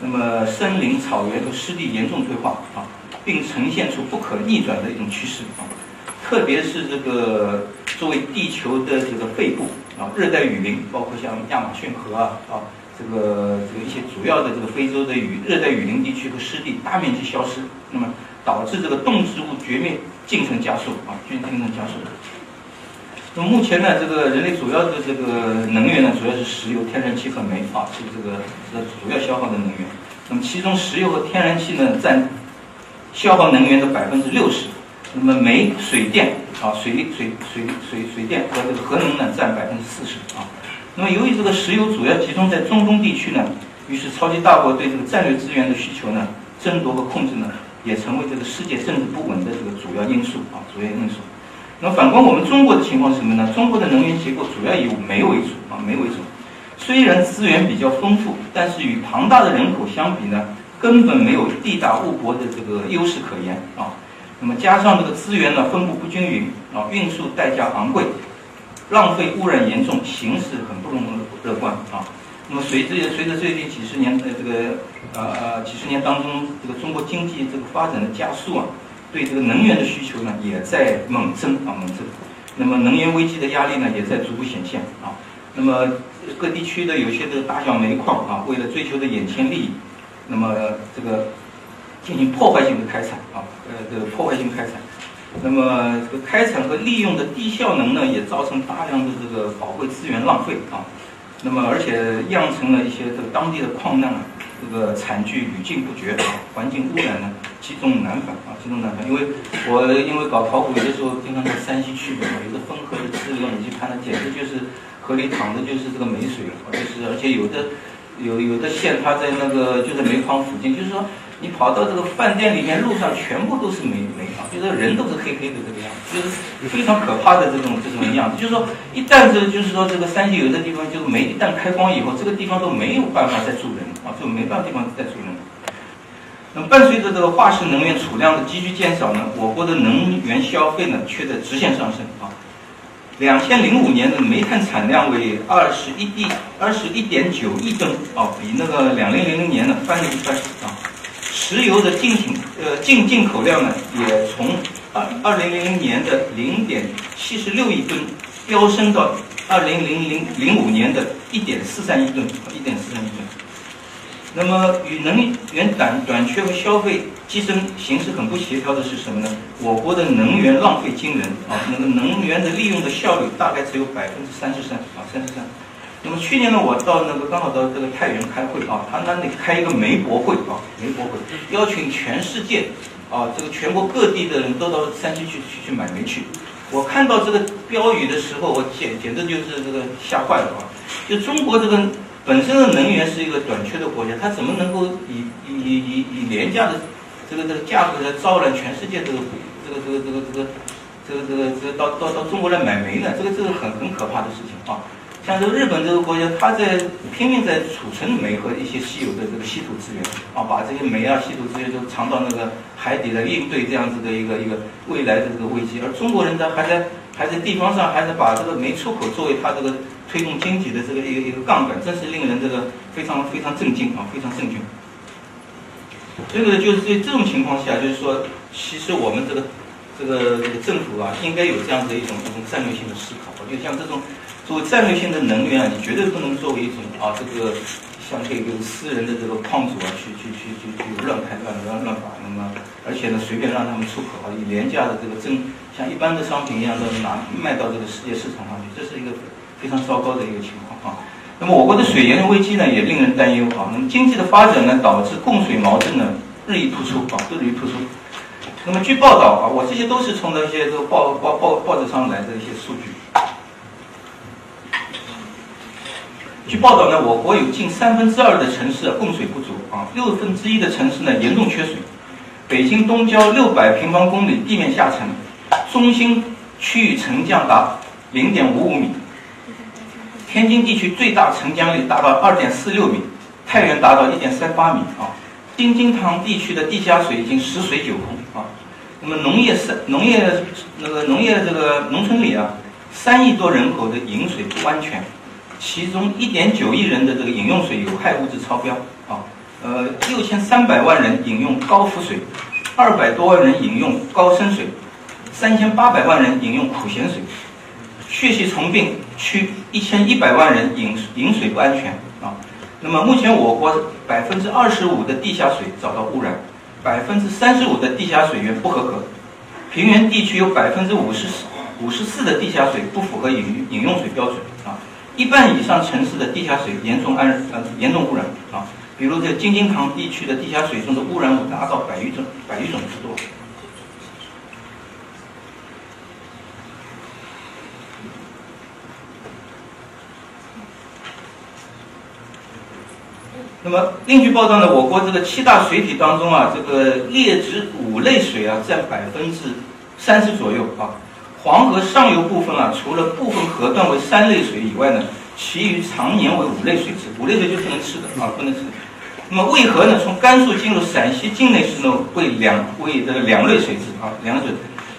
那么森林、草原和湿地严重退化啊，并呈现出不可逆转的一种趋势啊。特别是这个作为地球的这个肺部啊，热带雨林，包括像亚马逊河啊啊，这个这个一些主要的这个非洲的雨热带雨林地区和湿地大面积消失，那么导致这个动植物绝灭进程加速啊，进进程加速。那么目前呢，这个人类主要的这个能源呢，主要是石油、天然气和煤啊，是这个是主要消耗的能源。那么其中石油和天然气呢，占消耗能源的百分之六十。那么煤、水电啊，水水水水水电和这个核能呢，占百分之四十啊。那么由于这个石油主要集中在中东地区呢，于是超级大国对这个战略资源的需求呢，争夺和控制呢，也成为这个世界政治不稳的这个主要因素啊，主要因素。那么反观我们中国的情况是什么呢？中国的能源结构主要以煤为主啊，煤为主。虽然资源比较丰富，但是与庞大的人口相比呢，根本没有地大物博的这个优势可言啊。那么加上这个资源呢分布不均匀啊，运输代价昂贵，浪费污染严重，形势很不容乐观啊。那么随着随着最近几十年的这个呃呃几十年当中，这个中国经济这个发展的加速啊。对这个能源的需求呢，也在猛增啊，猛增。那么能源危机的压力呢，也在逐步显现啊。那么各地区的有些的大小煤矿啊，为了追求的眼前利益，那么这个进行破坏性的开采啊，呃，这个破坏性开采。那么这个开采和利用的低效能呢，也造成大量的这个宝贵资源浪费啊。那么而且酿成了一些这个当地的矿难啊。这个惨剧屡禁不绝啊，环境污染呢积重难返啊，积重难返。因为我因为搞考古，有的时候经常在山西去嘛，有的汾河的资源你去看，它简直就是河里淌的就是这个煤水了，就是而且有的有有的县它在那个就在煤矿附近，就是说。你跑到这个饭店里面，路上全部都是煤煤啊，就是人都是黑黑的这个样子，就是非常可怕的这种这种样子。就是说，一旦这就是说这个山西有的地方就是煤一旦开光以后，这个地方都没有办法再住人啊，就没办法地方再住人。那么伴随着这个化石能源储量的急剧减少呢，我国的能源消费呢却在直线上升啊。两千零五年的煤炭产量为二十一亿二十一点九亿吨啊，比那个两零零零年呢翻了一番啊。石油的进进呃进进口量呢，也从二二零零零年的零点七十六亿吨飙升到二零零零零五年的一点四三亿吨，一点四三亿吨。那么与能源短短缺和消费激增形势很不协调的是什么呢？我国的能源浪费惊人啊，那个能源的利用的效率大概只有百分之三十三啊，三十三。那么去年呢，我到那个刚好到这个太原开会啊，他那里开一个煤博会啊，煤博会邀请全世界啊，这个全国各地的人都到山西去去去买煤去。我看到这个标语的时候，我简简直就是这个吓坏了啊！就中国这个本身的能源是一个短缺的国家，它怎么能够以以以以以廉价的这个这个价格来招揽全世界这个这个这个这个这个这个这个这个到到到中国来买煤呢？这个这个很很可怕的事情啊！像这个日本这个国家，它在拼命在储存煤和一些稀有的这个稀土资源啊，把这些煤啊、稀土资源都藏到那个海底来应对这样子的一个一个未来的这个危机。而中国人呢，还在还在地方上，还是把这个煤出口作为它这个推动经济的这个一个一个杠杆，真是令人这个非常非常震惊啊，非常震惊。这个就是在这种情况下，就是说，其实我们这个这个这个政府啊，应该有这样子一种一种战略性的思考，我就像这种。作为战略性的能源啊，你绝对不能作为一种啊，这个像这个私人的这个矿主啊，去去去去去乱开乱乱乱发，那么而且呢，随便让他们出口啊，以廉价的这个真像一般的商品一样的拿卖到这个世界市场上去，这是一个非常糟糕的一个情况啊。那么我国的水源危机呢，也令人担忧啊。那么经济的发展呢，导致供水矛盾呢日益突出啊，日益突出。那么据报道啊，我这些都是从那些这个报报报报纸上来的一些数据。据报道呢，我国有近三分之二的城市供水不足啊，六分之一的城市呢严重缺水。北京东郊六百平方公里地面下沉，中心区域沉降达零点五五米。天津地区最大沉降率达到二点四六米，太原达到一点三八米啊。京津塘地区的地下水已经十水九空。那么农业是农业那个农业这个农村里啊，三亿多人口的饮水不安全，其中一点九亿人的这个饮用水有害物质超标啊。呃，六千三百万人饮用高浮水，二百多万人饮用高深水，三千八百万人饮用苦咸水。血吸虫病区一千一百万人饮饮水不安全啊。那么目前我国百分之二十五的地下水遭到污染，百分之三十五的地下水源不合格，平原地区有百分之五十四五十四的地下水不符合饮饮用水标准啊。一半以上城市的地下水严重安呃严重污染啊。比如这京津塘地区的地下水中的污染物达到百余种百余种之多。那么，另据报道呢，我国这个七大水体当中啊，这个劣质五类水啊占百分之三十左右啊。黄河上游部分啊，除了部分河段为三类水以外呢，其余常年为五类水质。五类水就不能吃的啊，不能吃。那么渭河呢，从甘肃进入陕西境内时呢，为两为这个两类水质啊，两类水。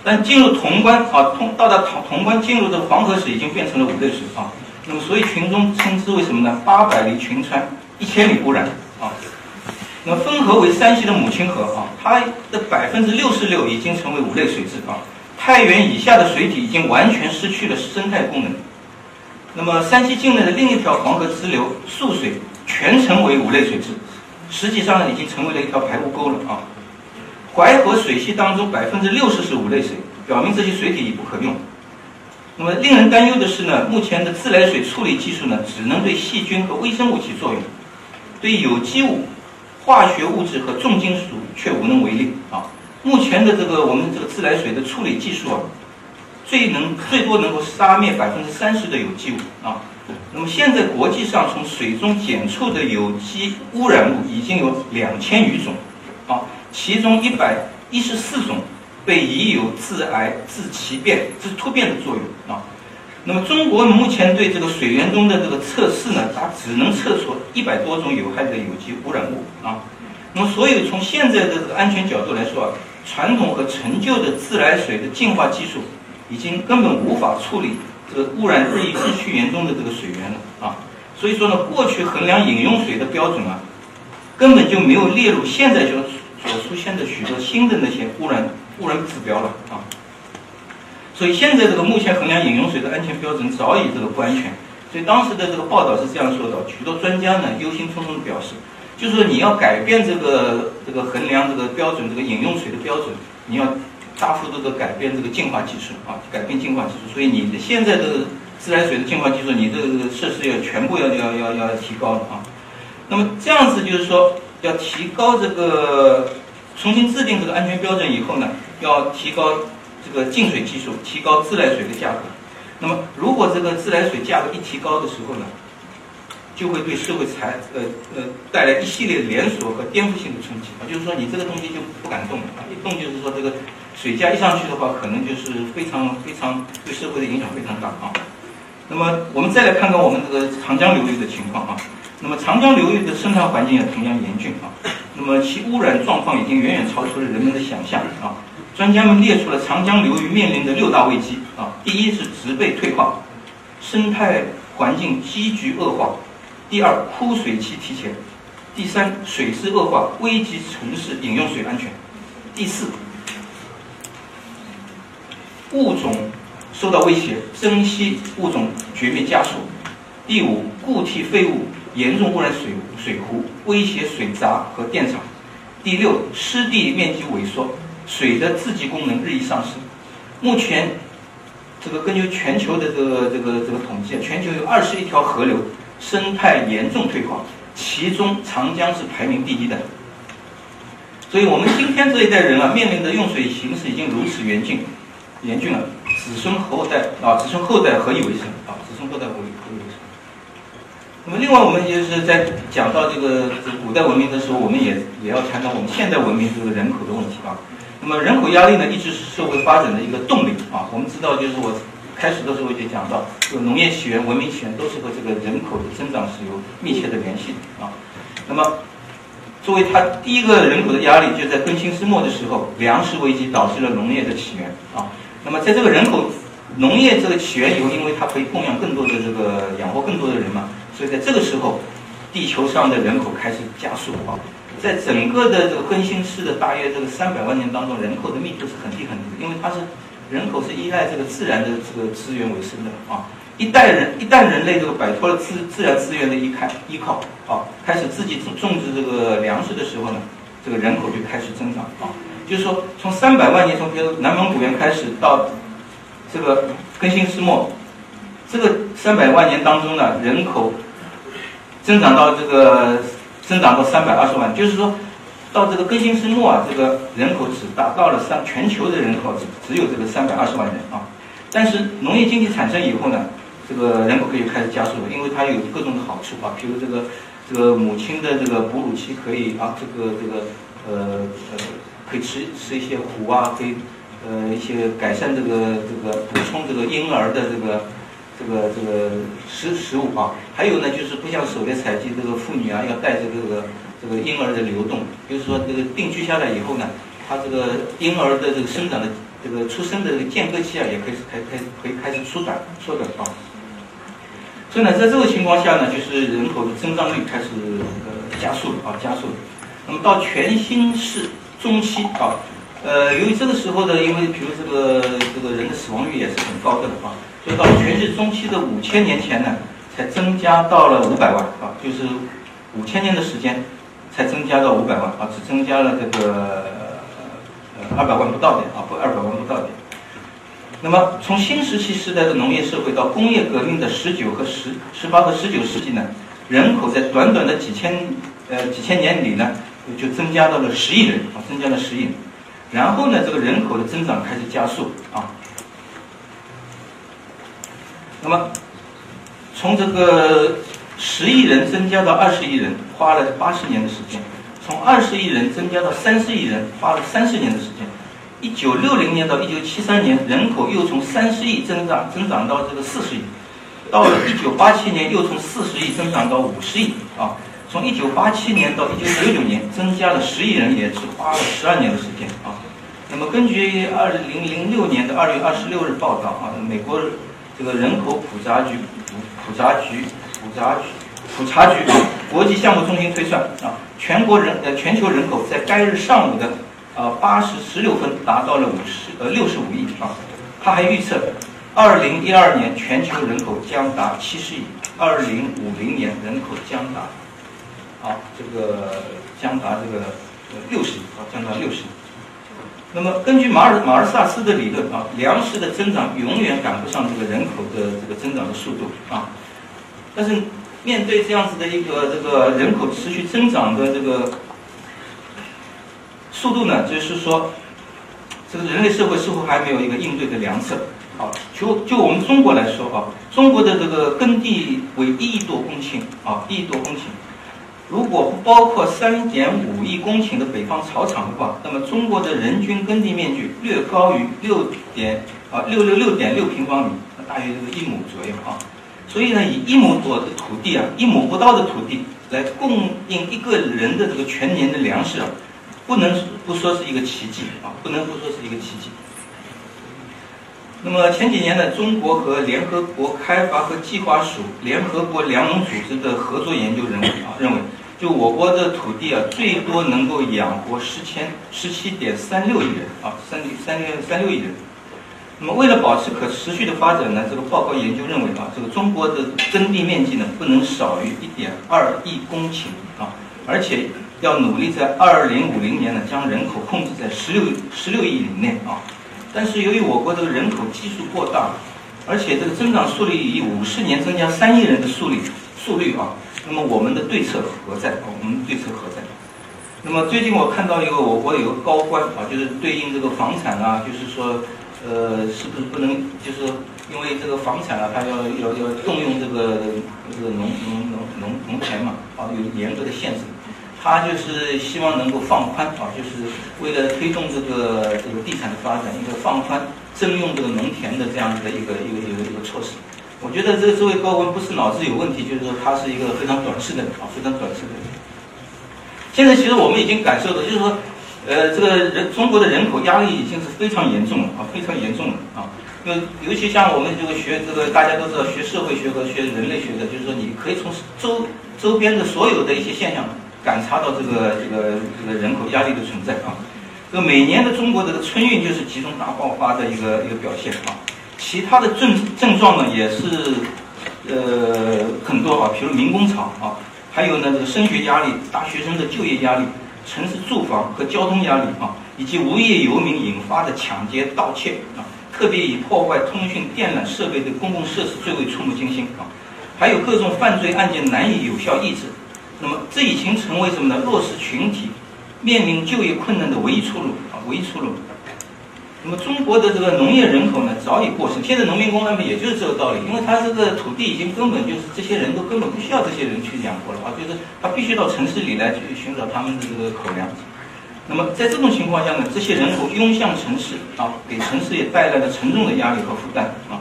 但进入潼关啊，通到达潼潼关进入的黄河水已经变成了五类水啊。那么，所以群众称之为什么呢？八百里群川。一千里污染啊，那么汾河为山西的母亲河啊，它的百分之六十六已经成为五类水质啊。太原以下的水体已经完全失去了生态功能。那么山西境内的另一条黄河支流涑水全成为五类水质，实际上呢已经成为了一条排污沟了啊。淮河水系当中百分之六十是五类水，表明这些水体已不可用。那么令人担忧的是呢，目前的自来水处理技术呢，只能对细菌和微生物起作用。对有机物、化学物质和重金属却无能为力啊！目前的这个我们这个自来水的处理技术啊，最能最多能够杀灭百分之三十的有机物啊。那么现在国际上从水中检出的有机污染物已经有两千余种啊，其中一百一十四种被疑有致癌、致畸变、致突变的作用啊。那么中国目前对这个水源中的这个测试呢，它只能测出一百多种有害的有机污染物啊。那么所以从现在的这个安全角度来说啊，传统和陈旧的自来水的净化技术已经根本无法处理这个污染日益日趋严重的这个水源了啊。所以说呢，过去衡量饮用水的标准啊，根本就没有列入现在就所出现的许多新的那些污染污染指标了啊。所以现在这个目前衡量饮用水的安全标准早已这个不安全。所以当时的这个报道是这样说的：许多专家呢忧心忡忡地表示，就是说你要改变这个这个衡量这个标准，这个饮用水的标准，你要大幅度的改变这个净化技术啊，改变净化技术。所以你的现在的自来水的净化技术，你这个设施要全部要要要要提高了啊。那么这样子就是说，要提高这个重新制定这个安全标准以后呢，要提高。这个净水技术提高自来水的价格，那么如果这个自来水价格一提高的时候呢，就会对社会财呃呃带来一系列连锁和颠覆性的冲击。啊，就是说你这个东西就不敢动啊，一动就是说这个水价一上去的话，可能就是非常非常对社会的影响非常大。啊。那么我们再来看看我们这个长江流域的情况。啊，那么长江流域的生态环境也同样严峻。啊，那么其污染状况已经远远超出了人们的想象。啊。专家们列出了长江流域面临的六大危机。啊，第一是植被退化，生态环境急剧恶化；第二，枯水期提前；第三，水质恶化，危及城市饮用水安全；第四，物种受到威胁，珍稀物种绝灭加速；第五，固体废物严重污染水水湖，威胁水闸和电厂；第六，湿地面积萎缩。水的自给功能日益丧失。目前，这个根据全球的这个这个这个统计，全球有二十一条河流生态严重退化，其中长江是排名第一的。所以我们今天这一代人啊，面临的用水形势已经如此严峻，严峻了，子孙后代啊，子孙后代何以为生啊？子孙后代何以何以为生？那么另外，我们就是在讲到这个古代文明的时候，我们也也要谈谈我们现代文明这个人口的问题啊。那么人口压力呢，一直是社会发展的一个动力啊。我们知道，就是我开始的时候就讲到，这个农业起源、文明起源都是和这个人口的增长是有密切的联系的啊。那么，作为它第一个人口的压力，就在更新世末的时候，粮食危机导致了农业的起源啊。那么，在这个人口农业这个起源以后，因为它可以供养更多的这个养活更多的人嘛，所以在这个时候，地球上的人口开始加速啊。在整个的这个更新世的大约这个三百万年当中，人口的密度是很低很低的，因为它是人口是依赖这个自然的这个资源为生的啊。一代人一旦人类这个摆脱了自自然资源的依靠依靠啊，开始自己种种植这个粮食的时候呢，这个人口就开始增长啊。就是说，从三百万年从比如南蒙古猿开始到这个更新世末，这个三百万年当中呢，人口增长到这个。增长到三百二十万，就是说，到这个更新世末啊，这个人口只达到了三全球的人口只只有这个三百二十万人啊。但是农业经济产生以后呢，这个人口可以开始加速了，因为它有各种的好处啊，比如这个这个母亲的这个哺乳期可以啊，这个这个呃呃可以吃吃一些糊啊，可以呃一些改善这个这个补充这个婴儿的这个。这个这个食食物啊，还有呢，就是不像狩猎采集这个妇女啊，要带着这个这个婴儿的流动，就是说这个定居下来以后呢，他这个婴儿的这个生长的这个出生的这个间隔期啊，也可以开开可以开始缩短缩短啊。所以呢，在这个情况下呢，就是人口的增长率开始呃加速了啊，加速了。那么到全新世中期啊，呃，由于这个时候的，因为比如这个这个人的死亡率也是很高的啊。就到全世中期的五千年前呢，才增加到了五百万啊，就是五千年的时间才增加到五百万啊，只增加了这个呃二百万不到点啊，不二百万不到点。那么从新石器时代的农业社会到工业革命的十九和十十八和十九世纪呢，人口在短短的几千呃几千年里呢，就增加到了十亿人啊，增加了十亿。然后呢，这个人口的增长开始加速啊。那么，从这个十亿人增加到二十亿人，花了八十年的时间；从二十亿人增加到三十亿人，花了三十年的时间。一九六零年到一九七三年，人口又从三十亿增长增长到这个四十亿；到了一九八七年，又从四十亿增长到五十亿。啊，从一九八七年到一九九九年，增加了十亿人，也只花了十二年的时间。啊，那么根据二零零六年的二月二十六日报道，啊，美国。这个人口普查局普普查局普查局普查局国际项目中心推算啊，全国人呃全球人口在该日上午的呃八时十六分达到了五十呃六十五亿啊，他还预测，二零一二年全球人口将达七十亿，二零五零年人口将达啊这个将达这个六十亿啊将达六十亿。那么，根据马尔马尔萨斯的理论啊，粮食的增长永远赶不上这个人口的这个增长的速度啊。但是，面对这样子的一个这个人口持续增长的这个速度呢，就是说，这个人类社会似乎还没有一个应对的良策啊。就就我们中国来说啊，中国的这个耕地为一亿多公顷啊，一亿多公顷。如果不包括三点五亿公顷的北方草场的话，那么中国的人均耕地面积略高于六点啊六六六点六平方米，大约就是一亩左右啊。所以呢，以一亩多的土地啊，一亩不到的土地来供应一个人的这个全年的粮食啊，不能不说是一个奇迹啊，不能不说是一个奇迹。那么前几年呢，中国和联合国开发和计划署、联合国粮农组织的合作研究认为啊，认为。就我国的土地啊，最多能够养活十千十七点三六亿人啊，三三六三六亿人。那么为了保持可持续的发展呢，这个报告研究认为啊，这个中国的耕地面积呢不能少于一点二亿公顷啊，而且要努力在二零五零年呢将人口控制在十六十六亿以内啊。但是由于我国这个人口基数过大，而且这个增长速率以五十年增加三亿人的速率速率啊。那么我们的对策何在？我们对策何在？那么最近我看到一个我国有个高官啊，就是对应这个房产啊，就是说，呃，是不是不能就是因为这个房产啊，他要要要动用这个这个农农农农农田嘛，啊，有严格的限制。他就是希望能够放宽啊，就是为了推动这个这个地产的发展，应该放宽征用这个农田的这样子的一个一个一个一个措施。我觉得这这位高官不是脑子有问题，就是说他是一个非常短视的人啊，非常短视的人。现在其实我们已经感受到，就是说，呃，这个人中国的人口压力已经是非常严重了啊，非常严重了啊。就尤其像我们这个学这个大家都知道学社会学和学人类学的，就是说你可以从周周边的所有的一些现象感察到这个这个这个人口压力的存在啊。这每年的中国这个春运就是集中大爆发的一个一个表现啊。其他的症症状呢也是呃很多啊，比如民工潮啊，还有呢这个升学压力、大学生的就业压力、城市住房和交通压力啊，以及无业游民引发的抢劫、盗窃啊，特别以破坏通讯电缆设备的公共设施最为触目惊心啊，还有各种犯罪案件难以有效抑制，那么这已经成为什么呢？弱势群体面临就业困难的唯一出路啊，唯一出路。那么中国的这个农业人口呢，早已过剩。现在农民工他们也就是这个道理，因为他这个土地已经根本就是这些人都根本不需要这些人去养活了啊，就是他必须到城市里来去寻找他们的这个口粮。那么在这种情况下呢，这些人口涌向城市啊，给城市也带来了沉重的压力和负担啊。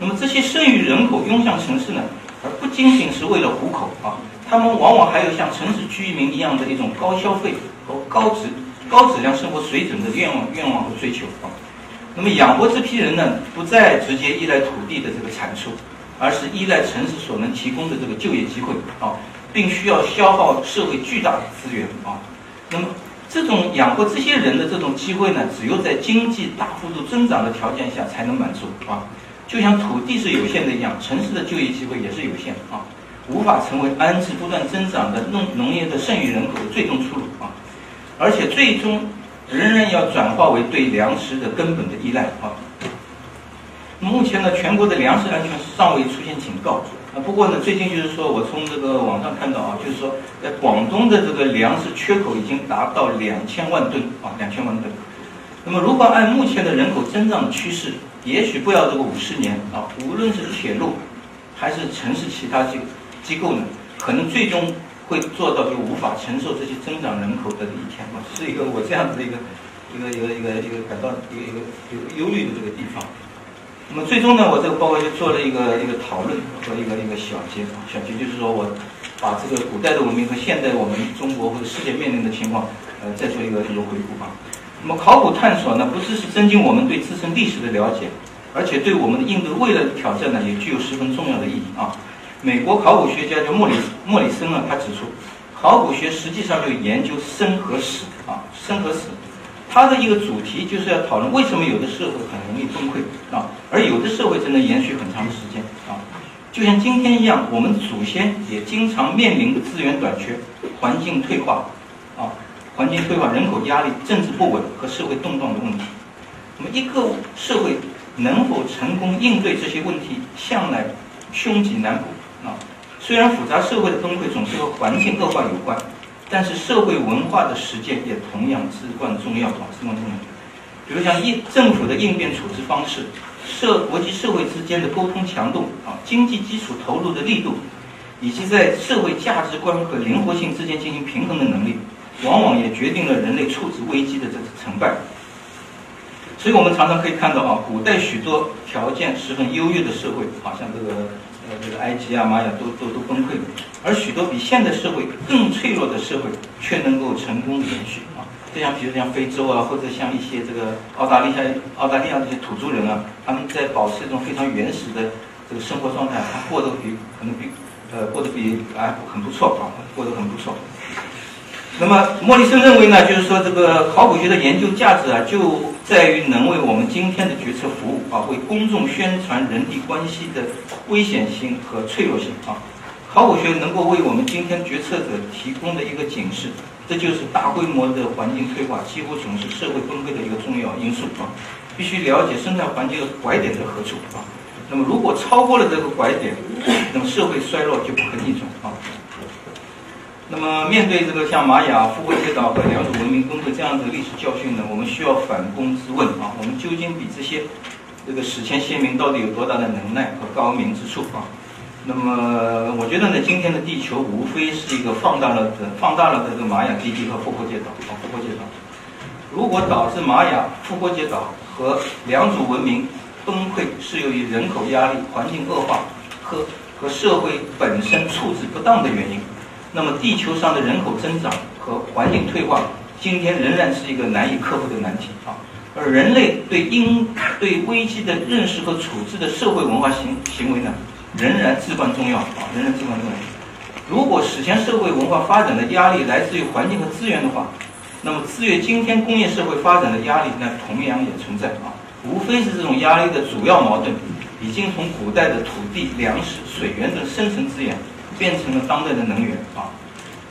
那么这些剩余人口涌向城市呢，而不仅仅是为了糊口啊，他们往往还有像城市居民一样的一种高消费和高质。高质量生活水准的愿望、愿望和追求啊，那么养活这批人呢，不再直接依赖土地的这个产出，而是依赖城市所能提供的这个就业机会啊，并需要消耗社会巨大的资源啊。那么这种养活这些人的这种机会呢，只有在经济大幅度增长的条件下才能满足啊。就像土地是有限的一样，城市的就业机会也是有限啊，无法成为安置不断增长的农农业的剩余人口的最终出路啊。而且最终仍然要转化为对粮食的根本的依赖啊。目前呢，全国的粮食安全尚未出现警告啊。不过呢，最近就是说我从这个网上看到啊，就是说在广东的这个粮食缺口已经达到两千万吨啊，两千万吨。那么如果按目前的人口增长趋势，也许不要这个五十年啊，无论是铁路还是城市其他机机构呢，可能最终。会做到就无法承受这些增长人口的一天嘛，是一个我这样子的一个一个一个一个一个感到一个一个一个忧虑的这个地方。那么最终呢，我这个报告就做了一个一个讨论和一个一个小结。小结就是说我把这个古代的文明和现代我们中国或者世界面临的情况，呃，再做一个一个回顾啊。那么考古探索呢，不只是增进我们对自身历史的了解，而且对我们的应对未来的挑战呢，也具有十分重要的意义啊。美国考古学家叫莫里莫里森呢，他指出，考古学实际上就研究生和死啊，生和死，它的一个主题就是要讨论为什么有的社会很容易崩溃啊，而有的社会则能延续很长的时间啊，就像今天一样，我们祖先也经常面临的资源短缺、环境退化啊，环境退化、人口压力、政治不稳和社会动荡的问题。那么一个社会能否成功应对这些问题，向来凶吉难卜。啊，虽然复杂社会的崩溃总是和环境恶化有关，但是社会文化的实践也同样至关重要啊，至关重要。比如像应政府的应变处置方式，社国际社会之间的沟通强度啊，经济基础投入的力度，以及在社会价值观和灵活性之间进行平衡的能力，往往也决定了人类处置危机的这次成败。所以我们常常可以看到啊，古代许多条件十分优越的社会，好像这个。呃，这个埃及啊、玛雅都都都崩溃了，而许多比现代社会更脆弱的社会却能够成功延续啊。就像比如像非洲啊，或者像一些这个澳大利亚、澳大利亚这些土著人啊，他们在保持一种非常原始的这个生活状态，他过得比可能比呃过得比啊很不错啊，过得很不错。那么莫里森认为呢，就是说这个考古学的研究价值啊，就在于能为我们今天的决策服务啊，为公众宣传人地关系的危险性和脆弱性啊。考古学能够为我们今天决策者提供的一个警示，这就是大规模的环境退化几乎总是社会崩溃的一个重要因素啊。必须了解生态环境的拐点在何处啊。那么如果超过了这个拐点，那么社会衰落就不可逆转啊。那么，面对这个像玛雅、复活节岛和良渚文明崩溃这样的历史教训呢，我们需要反躬自问啊，我们究竟比这些这个史前先民到底有多大的能耐和高明之处啊？那么，我觉得呢，今天的地球无非是一个放大了的、放大了的这个玛雅基地和复活节岛啊，复活节岛。如果导致玛雅、复活节岛和两组文明崩溃是由于人口压力、环境恶化和和社会本身处置不当的原因。那么，地球上的人口增长和环境退化，今天仍然是一个难以克服的难题啊。而人类对因对危机的认识和处置的社会文化行行为呢，仍然至关重要啊，仍然至关重要。如果史前社会文化发展的压力来自于环境和资源的话，那么制约今天工业社会发展的压力那，同样也存在啊。无非是这种压力的主要矛盾，已经从古代的土地、粮食、水源等生存资源，变成了当代的能源啊。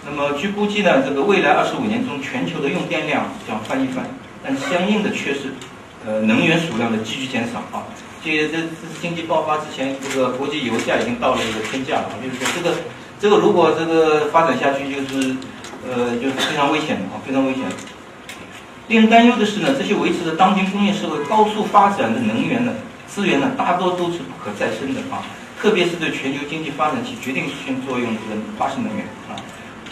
那么据估计呢，这个未来二十五年中，全球的用电量将翻一番。但相应的却是，呃，能源数量的急剧减少啊。这这这是经济爆发之前，这个国际油价已经到了这个天价了，就是说这个这个如果这个发展下去，就是呃，就是非常危险的啊，非常危险。令人担忧的是呢，这些维持着当今工业社会高速发展的能源呢，资源呢，大多都是不可再生的啊，特别是对全球经济发展起决定性作用的化石能源啊。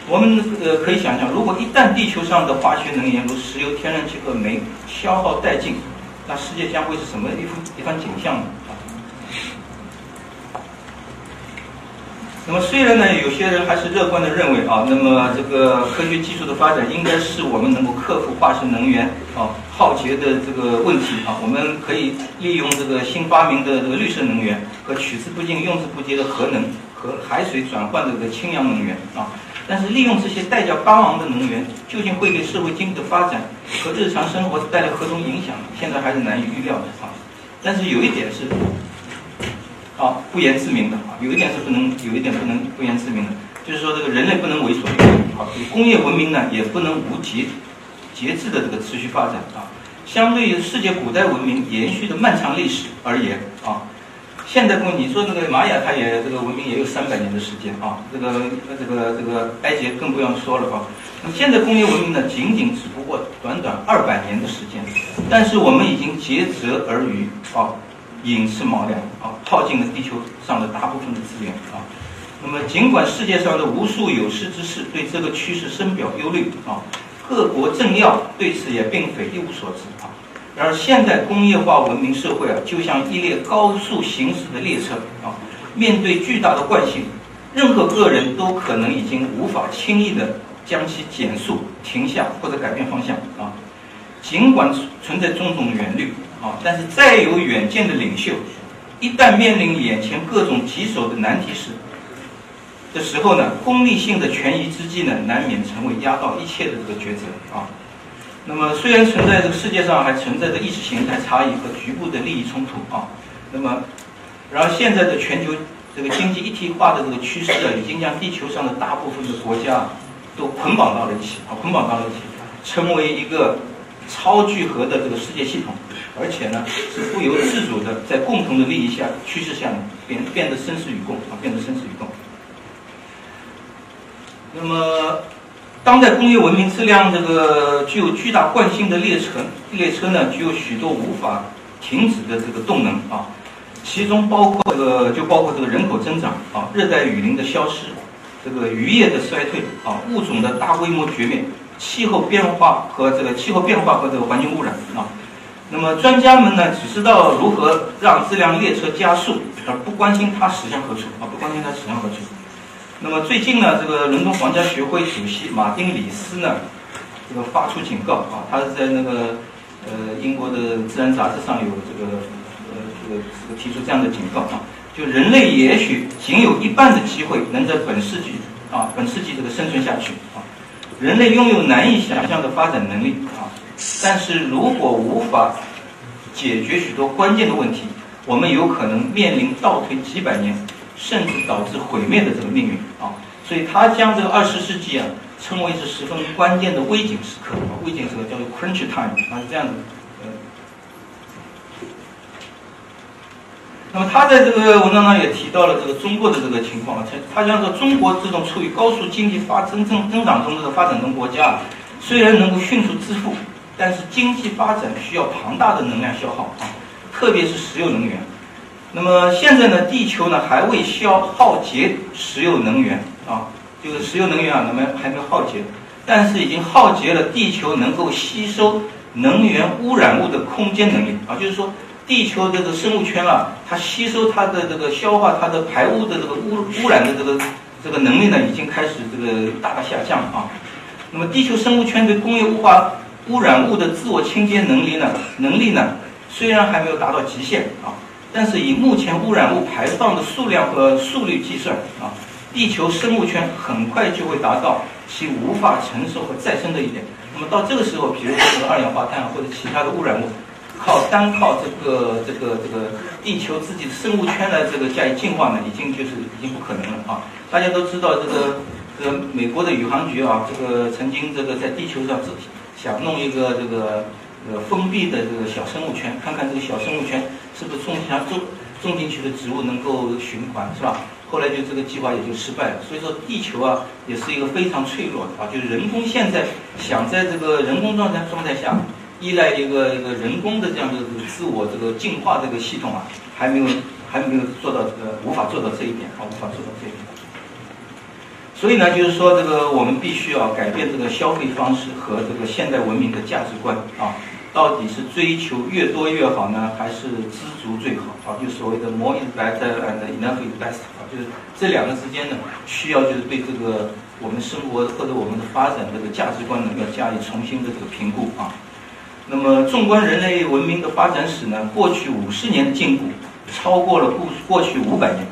我们呃可以想象，如果一旦地球上的化学能源如石油、天然气和煤消耗殆尽，那世界将会是什么一幅一番景象呢？那么虽然呢，有些人还是乐观的认为啊，那么这个科学技术的发展应该是我们能够克服化石能源啊耗竭的这个问题啊，我们可以利用这个新发明的这个绿色能源和取之不尽用之不竭的核能和海水转换的这个氢氧能源啊。但是利用这些代价高昂的能源，究竟会给社会经济的发展和日常生活带来何种影响？现在还是难以预料的啊。但是有一点是，啊不言自明的啊，有一点是不能，有一点不能不言自明的，就是说这个人类不能为所欲为啊，工业文明呢也不能无节节制的这个持续发展啊。相对于世界古代文明延续的漫长历史而言啊。现代工，你说那个玛雅，它也这个文明也有三百年的时间啊，这个这个这个埃及更不用说了啊。那么现在工业文明呢，仅仅只不过短短二百年的时间，但是我们已经竭泽而渔啊，寅吃卯粮啊，耗尽了地球上的大部分的资源啊。那么尽管世界上的无数有识之士对这个趋势深表忧虑啊，各国政要对此也并非一无所知啊。然而，现代工业化文明社会啊，就像一列高速行驶的列车啊，面对巨大的惯性，任何个人都可能已经无法轻易的将其减速、停下或者改变方向啊。尽管存在种种远虑啊，但是再有远见的领袖，一旦面临眼前各种棘手的难题时的时候呢，功利性的权宜之计呢，难免成为压倒一切的这个抉择啊。那么，虽然存在这个世界上还存在着意识形态差异和局部的利益冲突啊，那么，然而现在的全球这个经济一体化的这个趋势啊，已经将地球上的大部分的国家都捆绑到了一起啊，捆绑到了一起，成为一个超聚合的这个世界系统，而且呢，是不由自主的在共同的利益下趋势下变变得生死与共啊，变得生死与共。那么。当代工业文明质量这个具有巨大惯性的列车，列车呢具有许多无法停止的这个动能啊，其中包括这个就包括这个人口增长啊，热带雨林的消失，这个渔业的衰退啊，物种的大规模绝灭，气候变化和这个气候变化和这个环境污染啊。那么专家们呢只知道如何让这辆列车加速，而不关心它驶向何处啊，不关心它驶向何处。那么最近呢，这个伦敦皇家学会主席马丁·里斯呢，这个发出警告啊，他是在那个呃英国的《自然》杂志上有这个呃这个这个提出这样的警告啊，就人类也许仅有一半的机会能在本世纪啊本世纪这个生存下去啊，人类拥有难以想象的发展能力啊，但是如果无法解决许多关键的问题，我们有可能面临倒退几百年。甚至导致毁灭的这个命运啊，所以他将这个二十世纪啊称为是十分关键的危景时刻啊，危景时刻叫做 crunch time 啊，是这样的。呃，那么他在这个文章上也提到了这个中国的这个情况啊，他他讲说中国这种处于高速经济发增增增长中的发展中国家，虽然能够迅速致富，但是经济发展需要庞大的能量消耗啊，特别是石油能源。那么现在呢，地球呢还未消耗竭石油能源啊，就是石油能源啊，那么还没耗竭，但是已经耗竭了地球能够吸收能源污染物的空间能力啊，就是说地球这个生物圈啊，它吸收它的这个消化它的排污的这个污污染的这个这个能力呢，已经开始这个大大下降啊。那么地球生物圈对工业物化污染物的自我清洁能力呢，能力呢，虽然还没有达到极限啊，但是以目前污染物排放的数量和速率计算啊，地球生物圈很快就会达到其无法承受和再生的一点。那么到这个时候，比如说这个二氧化碳或者其他的污染物，靠单靠这个这个这个地球自己的生物圈来这个加以净化呢，已经就是已经不可能了啊！大家都知道这个这个美国的宇航局啊，这个曾经这个在地球上自想弄一个这个呃封闭的这个小生物圈，看看这个小生物圈是不是种下种种进去的植物能够循环，是吧？后来就这个计划也就失败了，所以说地球啊也是一个非常脆弱的啊，就是人工现在想在这个人工状态状态下依赖一个一个人工的这样的自我这个进化这个系统啊，还没有还没有做到这个无法做到这一点啊，无法做到这一点。所以呢，就是说这个我们必须要改变这个消费方式和这个现代文明的价值观啊。到底是追求越多越好呢，还是知足最好啊？就所谓的 more is better and enough is best 啊，就是这两个之间呢，需要就是对这个我们生活或者我们的发展这个价值观呢，要加以重新的这个评估啊。那么，纵观人类文明的发展史呢，过去五十年的进步超过了过过去五百年，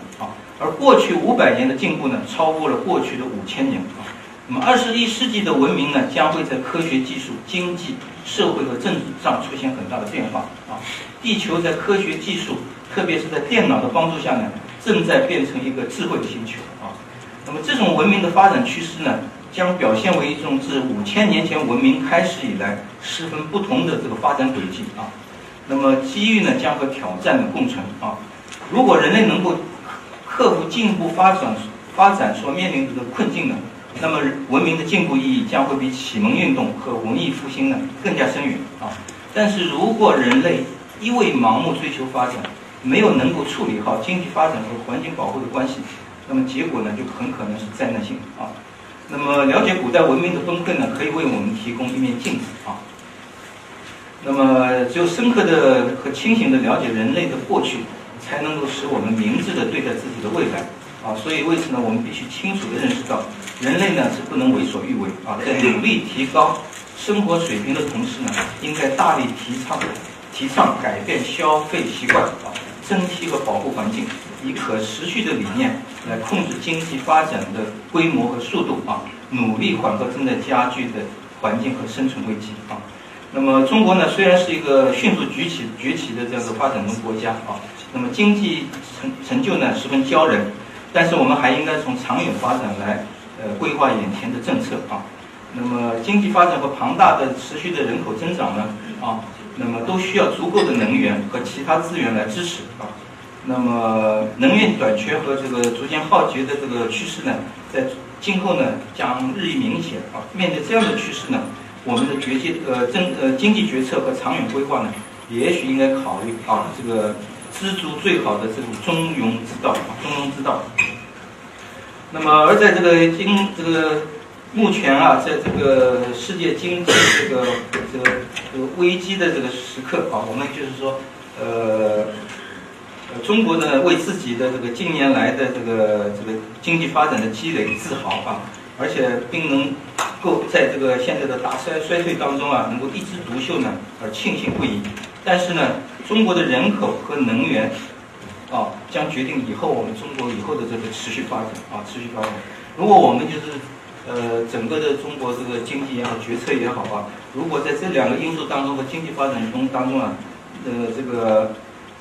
而过去五百年的进步呢，超过了过去的五千年啊。那么，二十一世纪的文明呢，将会在科学技术、经济、社会和政治上出现很大的变化啊！地球在科学技术，特别是在电脑的帮助下呢，正在变成一个智慧的星球啊！那么，这种文明的发展趋势呢，将表现为一种自五千年前文明开始以来十分不同的这个发展轨迹啊！那么，机遇呢，将和挑战的共存啊！如果人类能够克服进一步发展发展所面临的困境呢？那么文明的进步意义将会比启蒙运动和文艺复兴呢更加深远啊！但是如果人类一味盲目追求发展，没有能够处理好经济发展和环境保护的关系，那么结果呢就很可能是灾难性啊！那么了解古代文明的崩溃呢，可以为我们提供一面镜子啊！那么只有深刻的和清醒的了解人类的过去，才能够使我们明智的对待自己的未来。啊，所以为此呢，我们必须清楚地认识到，人类呢是不能为所欲为啊，在努力提高生活水平的同时呢，应该大力提倡提倡改变消费习惯啊，珍惜和保护环境，以可持续的理念来控制经济发展的规模和速度啊，努力缓和正在加剧的环境和生存危机啊。那么中国呢，虽然是一个迅速崛起崛起的这样的发展中国家啊，那么经济成成就呢十分骄人。但是我们还应该从长远发展来，呃，规划眼前的政策啊。那么经济发展和庞大的持续的人口增长呢，啊，那么都需要足够的能源和其他资源来支持啊。那么能源短缺和这个逐渐耗竭的这个趋势呢，在今后呢将日益明显啊。面对这样的趋势呢，我们的决策呃政呃经济决策和长远规划呢，也许应该考虑啊这个。知足最好的这种中庸之道啊，中庸之道。那么，而在这个经这个目前啊，在这个世界经济这个这个这个危机的这个时刻啊，我们就是说，呃，中国呢为自己的这个近年来的这个这个经济发展的积累自豪啊，而且并能够在这个现在的大衰衰退当中啊，能够一枝独秀呢，而庆幸不已。但是呢。中国的人口和能源，啊，将决定以后我们中国以后的这个持续发展啊，持续发展。如果我们就是，呃，整个的中国这个经济也好，决策也好啊，如果在这两个因素当中和经济发展中当中啊，呃，这个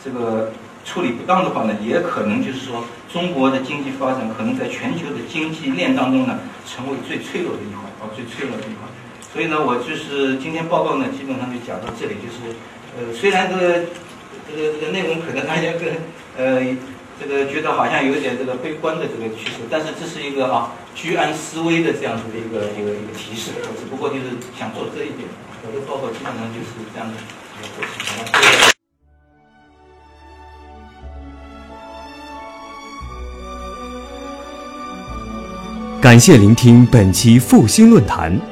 这个处理不当的话呢，也可能就是说，中国的经济发展可能在全球的经济链当中呢，成为最脆弱的一环啊，最脆弱的一环。所以呢，我就是今天报告呢，基本上就讲到这里，就是。呃，虽然这个这个这个内容可能大家更呃这个觉得好像有点这个悲观的这个趋势，但是这是一个啊居安思危的这样子的一个一个一个提示。我只不过就是想做这一点，我的报告基本上就是这样的。感谢聆听本期复兴论坛。